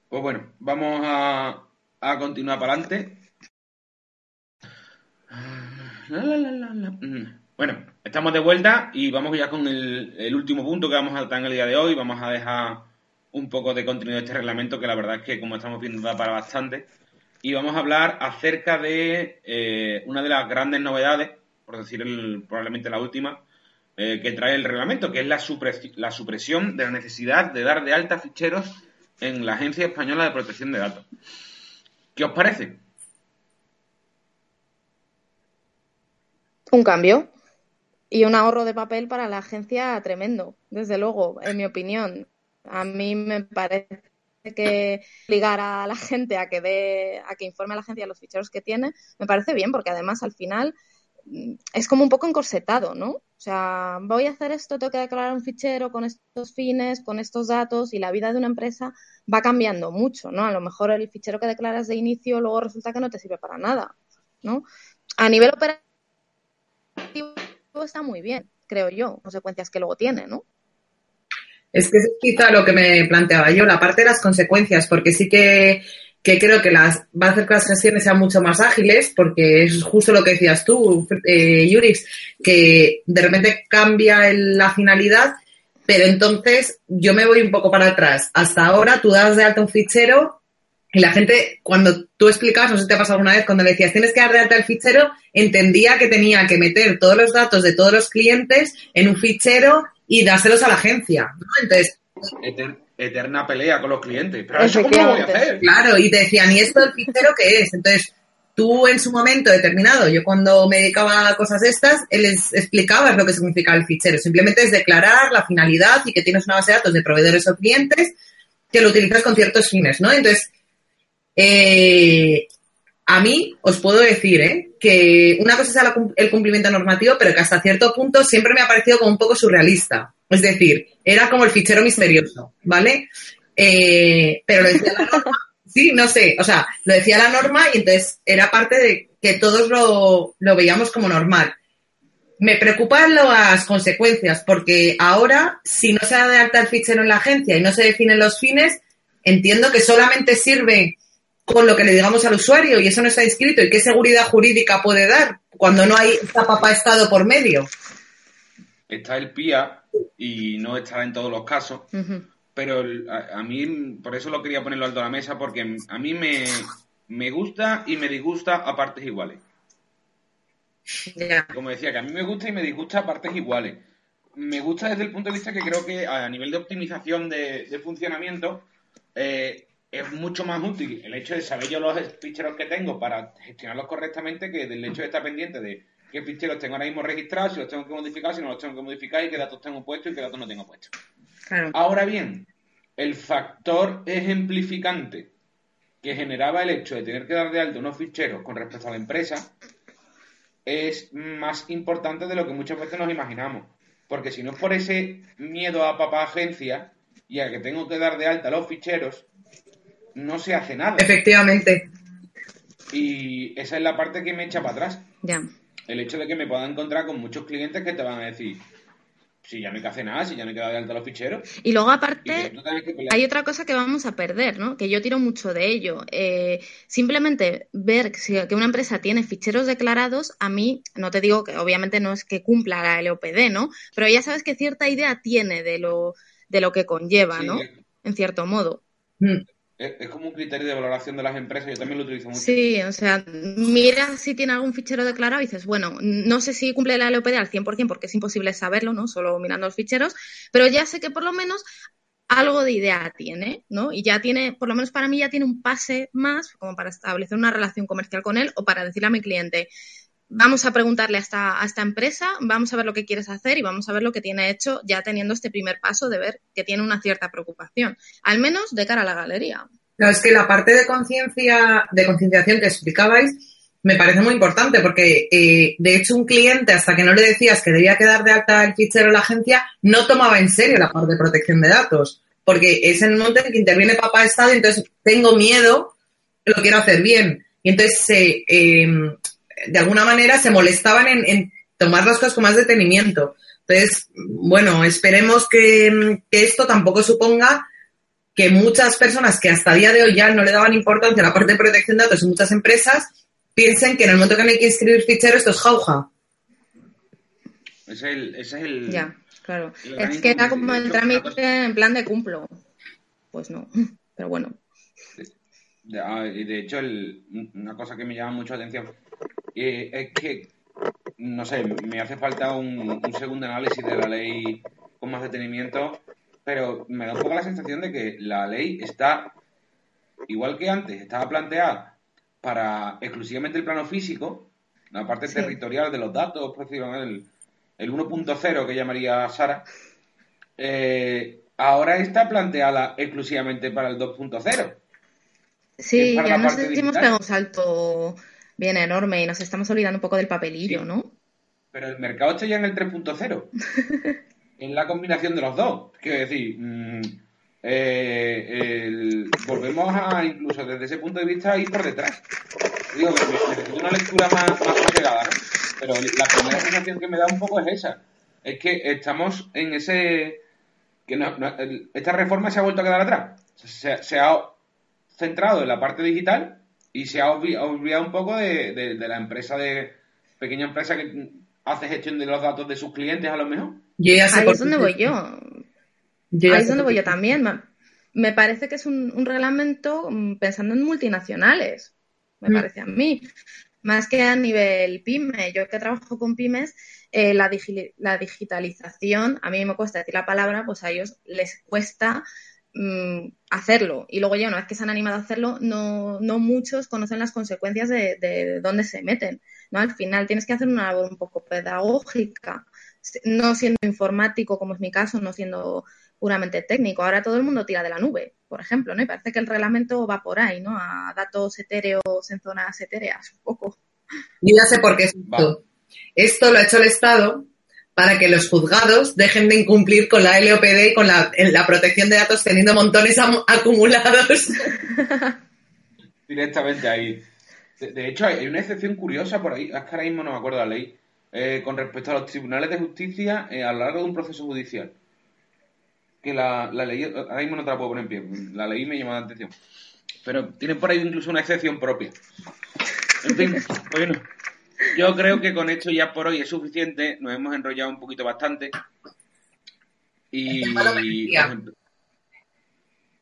Pues bueno, vamos a, a continuar para adelante. Bueno, estamos de vuelta y vamos ya con el, el, último punto que vamos a tratar en el día de hoy. Vamos a dejar un poco de contenido de este reglamento que la verdad es que, como estamos viendo, da para bastante. Y vamos a hablar acerca de eh, una de las grandes novedades, por decir probablemente la última, eh, que trae el reglamento, que es la, la supresión de la necesidad de dar de alta ficheros en la Agencia Española de Protección de Datos. ¿Qué os parece? Un cambio y un ahorro de papel para la agencia tremendo, desde luego, en mi opinión. A mí me parece que obligar a la gente a que dé, a que informe a la agencia los ficheros que tiene, me parece bien, porque además al final mm, es como un poco encorsetado, ¿no? O sea, voy a hacer esto, tengo que declarar un fichero con estos fines, con estos datos, y la vida de una empresa va cambiando mucho, ¿no? A lo mejor el fichero que declaras de inicio luego resulta que no te sirve para nada, ¿no? A nivel operativo está muy bien, creo yo, consecuencias que luego tiene, ¿no? Es que es quizá lo que me planteaba yo, la parte de las consecuencias, porque sí que, creo que las va a hacer que las gestiones sean mucho más ágiles, porque es justo lo que decías tú, eh, Yuris, que de repente cambia la finalidad, pero entonces yo me voy un poco para atrás. Hasta ahora tú das de alta un fichero y la gente, cuando tú explicabas, no sé si te ha pasado alguna vez, cuando le decías tienes que dar de alta el fichero, entendía que tenía que meter todos los datos de todos los clientes en un fichero y dárselos a la agencia. ¿no? Entonces, eterna pelea con los clientes. Pero eso cómo lo voy a hacer. Claro, y te decían, ¿y esto el fichero qué es? Entonces, tú en su momento determinado, yo cuando me dedicaba a cosas estas, él les explicaba lo que significa el fichero. Simplemente es declarar la finalidad y que tienes una base de datos de proveedores o clientes que lo utilizas con ciertos fines, ¿no? Entonces, eh, a mí os puedo decir ¿eh? que una cosa es el cumplimiento normativo, pero que hasta cierto punto siempre me ha parecido como un poco surrealista. Es decir, era como el fichero misterioso, ¿vale? Eh, pero lo decía la norma, <laughs> sí, no sé, o sea, lo decía la norma y entonces era parte de que todos lo, lo veíamos como normal. Me preocupan las consecuencias, porque ahora, si no se da de alta el fichero en la agencia y no se definen los fines, entiendo que solamente sirve con lo que le digamos al usuario y eso no está inscrito. ¿Y qué seguridad jurídica puede dar cuando no hay papá Estado por medio? Está el PIA y no estará en todos los casos, pero a, mí, por eso lo quería ponerlo alto a la mesa, porque a mí me, me gusta y me disgusta a partes iguales. Como decía, que a mí me gusta y me disgusta a partes iguales. Me gusta desde el punto de vista que creo que a nivel de optimización de, funcionamiento, eh, es mucho más útil el hecho de saber yo los ficheros que tengo para gestionarlos correctamente que del hecho de estar pendiente de qué ficheros tengo ahora mismo registrados, si los tengo que modificar, si no los tengo que modificar y qué datos tengo puestos y qué datos no tengo puestos. Ahora bien, el factor ejemplificante que generaba el hecho de tener que dar de alta unos ficheros con respecto a la empresa es más importante de lo que muchas veces nos imaginamos. Porque si no es por ese miedo a papá agencia y a que tengo que dar de alta los ficheros, no se hace nada. Efectivamente. Y esa es la parte que me echa para atrás. Ya. El hecho de que me pueda encontrar con muchos clientes que te van a decir, si ya no hay que hacer nada, si ya no hay que dar de alta los ficheros. Y luego aparte hay otra cosa que vamos a perder, ¿no? Que yo tiro mucho de ello. Eh, simplemente ver que una empresa tiene ficheros declarados, a mí, no te digo que obviamente no es que cumpla la LOPD, ¿no? Pero ya sabes que cierta idea tiene de lo, de lo que conlleva, ¿no? En cierto modo. Mm. Es, como un criterio de valoración de las empresas, yo también lo utilizo mucho. Sí, o sea, mira si tiene algún fichero declarado y dices, bueno, no sé si cumple la LOPD al 100% porque es imposible saberlo, ¿no? Solo mirando los ficheros, pero ya sé que por lo menos algo de idea tiene, ¿no? Y ya tiene, por lo menos para mí ya tiene un pase más como para establecer una relación comercial con él o para decirle a mi cliente, vamos a preguntarle a esta, a esta empresa, vamos a ver lo que quieres hacer y vamos a ver lo que tiene hecho ya teniendo este primer paso de ver que tiene una cierta preocupación, al menos de cara a la galería. No, es que la parte de conciencia, de concienciación que explicabais, me parece muy importante porque, eh, de hecho, un cliente, hasta que no le decías que debía quedar de alta el fichero en la agencia, no tomaba en serio la parte de protección de datos. Porque es el momento en que interviene papá Estado, entonces tengo miedo, lo quiero hacer bien. y entonces em, de alguna manera se molestaban en, tomar las cosas con más detenimiento. Entonces, bueno, esperemos que, esto tampoco suponga que muchas personas que hasta día de hoy ya no le daban importancia a la parte de protección de datos en muchas empresas piensen que en el momento que hay que inscribir ficheros esto es jauja. Ese es el... Ya, claro. es que era como el trámite en plan de cumplo. Pues no, <laughs> pero bueno. Ah, de, hecho, una cosa que me llama mucho la atención eh, es que, no sé, me hace falta un, segundo análisis de la ley con más detenimiento, pero me da un poco la sensación de que la ley está, igual que antes, estaba planteada para exclusivamente el plano físico, la parte territorial de los datos, el, el 1.0 que llamaría Sara, eh, ahora está planteada exclusivamente para el 2.0. Sí, ya nos sentimos que un salto bien enorme y nos estamos olvidando un poco del papelillo, ¿no? Pero el mercado está ya en el 3.0. <laughs> en la combinación de los dos. Quiero decir, mm, eh, volvemos a, incluso desde ese punto de vista, ir por detrás. Digo, necesito una lectura más, más ¿no? Pero la primera sensación que me da un poco es esa. Es que estamos en ese... que no, Esta reforma se ha vuelto a quedar atrás. se ha centrado en la parte digital y se ha olvidado un poco de, la empresa de pequeña empresa que hace gestión de los datos de sus clientes a lo mejor. Ahí es donde voy yo. Ahí es donde voy yo también. Me parece que es un, reglamento mm, pensando en multinacionales, me mm. parece a mí, más que a nivel pyme. Yo que trabajo con pymes, eh, la, la digitalización, a mí me cuesta decir la palabra, pues a ellos les cuesta Mm, hacerlo. Y luego ya una vez que se han animado a hacerlo, no, no muchos conocen las consecuencias de, dónde se meten. ¿no? Al final tienes que hacer una labor un poco pedagógica, no siendo informático, como es mi caso, no siendo puramente técnico. Ahora todo el mundo tira de la nube, por ejemplo, ¿no? Y parece que el reglamento va por ahí, ¿no? A datos etéreos en zonas etéreas, un poco. Yo ya sé por qué esto. Esto lo ha hecho el Estado para que los juzgados dejen de incumplir con la LOPD y con la, protección de datos teniendo montones acumulados. <laughs> Directamente ahí. De, hecho, hay una excepción curiosa por ahí, es que ahora mismo no me acuerdo la ley, eh, con respecto a los tribunales de justicia eh, a lo largo de un proceso judicial. Que la, ley, ahora mismo no te la puedo poner en pie, la ley me llama la atención. Pero tiene por ahí incluso una excepción propia. En fin, bueno. Yo creo que con esto ya por hoy es suficiente. Nos hemos enrollado un poquito bastante. Y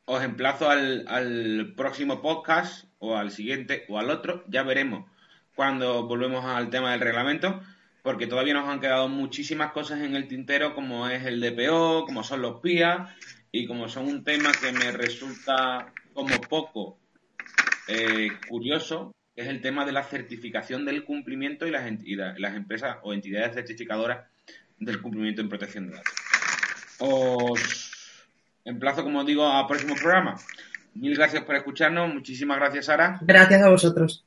os, emplazo al, al, próximo podcast o al siguiente o al otro. Ya veremos cuando volvemos al tema del reglamento. Porque todavía nos han quedado muchísimas cosas en el tintero, como es el DPO, como son los PIA, y como son un tema que me resulta como poco eh, curioso, es el tema de la certificación del cumplimiento y las, las empresas o entidades certificadoras del cumplimiento en protección de datos. Os emplazo, como digo, al próximo programa. Mil gracias por escucharnos. Muchísimas gracias, Sara. Gracias a vosotros.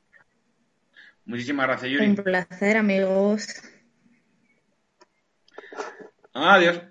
Muchísimas gracias, Yuri. Un placer, amigos. Adiós.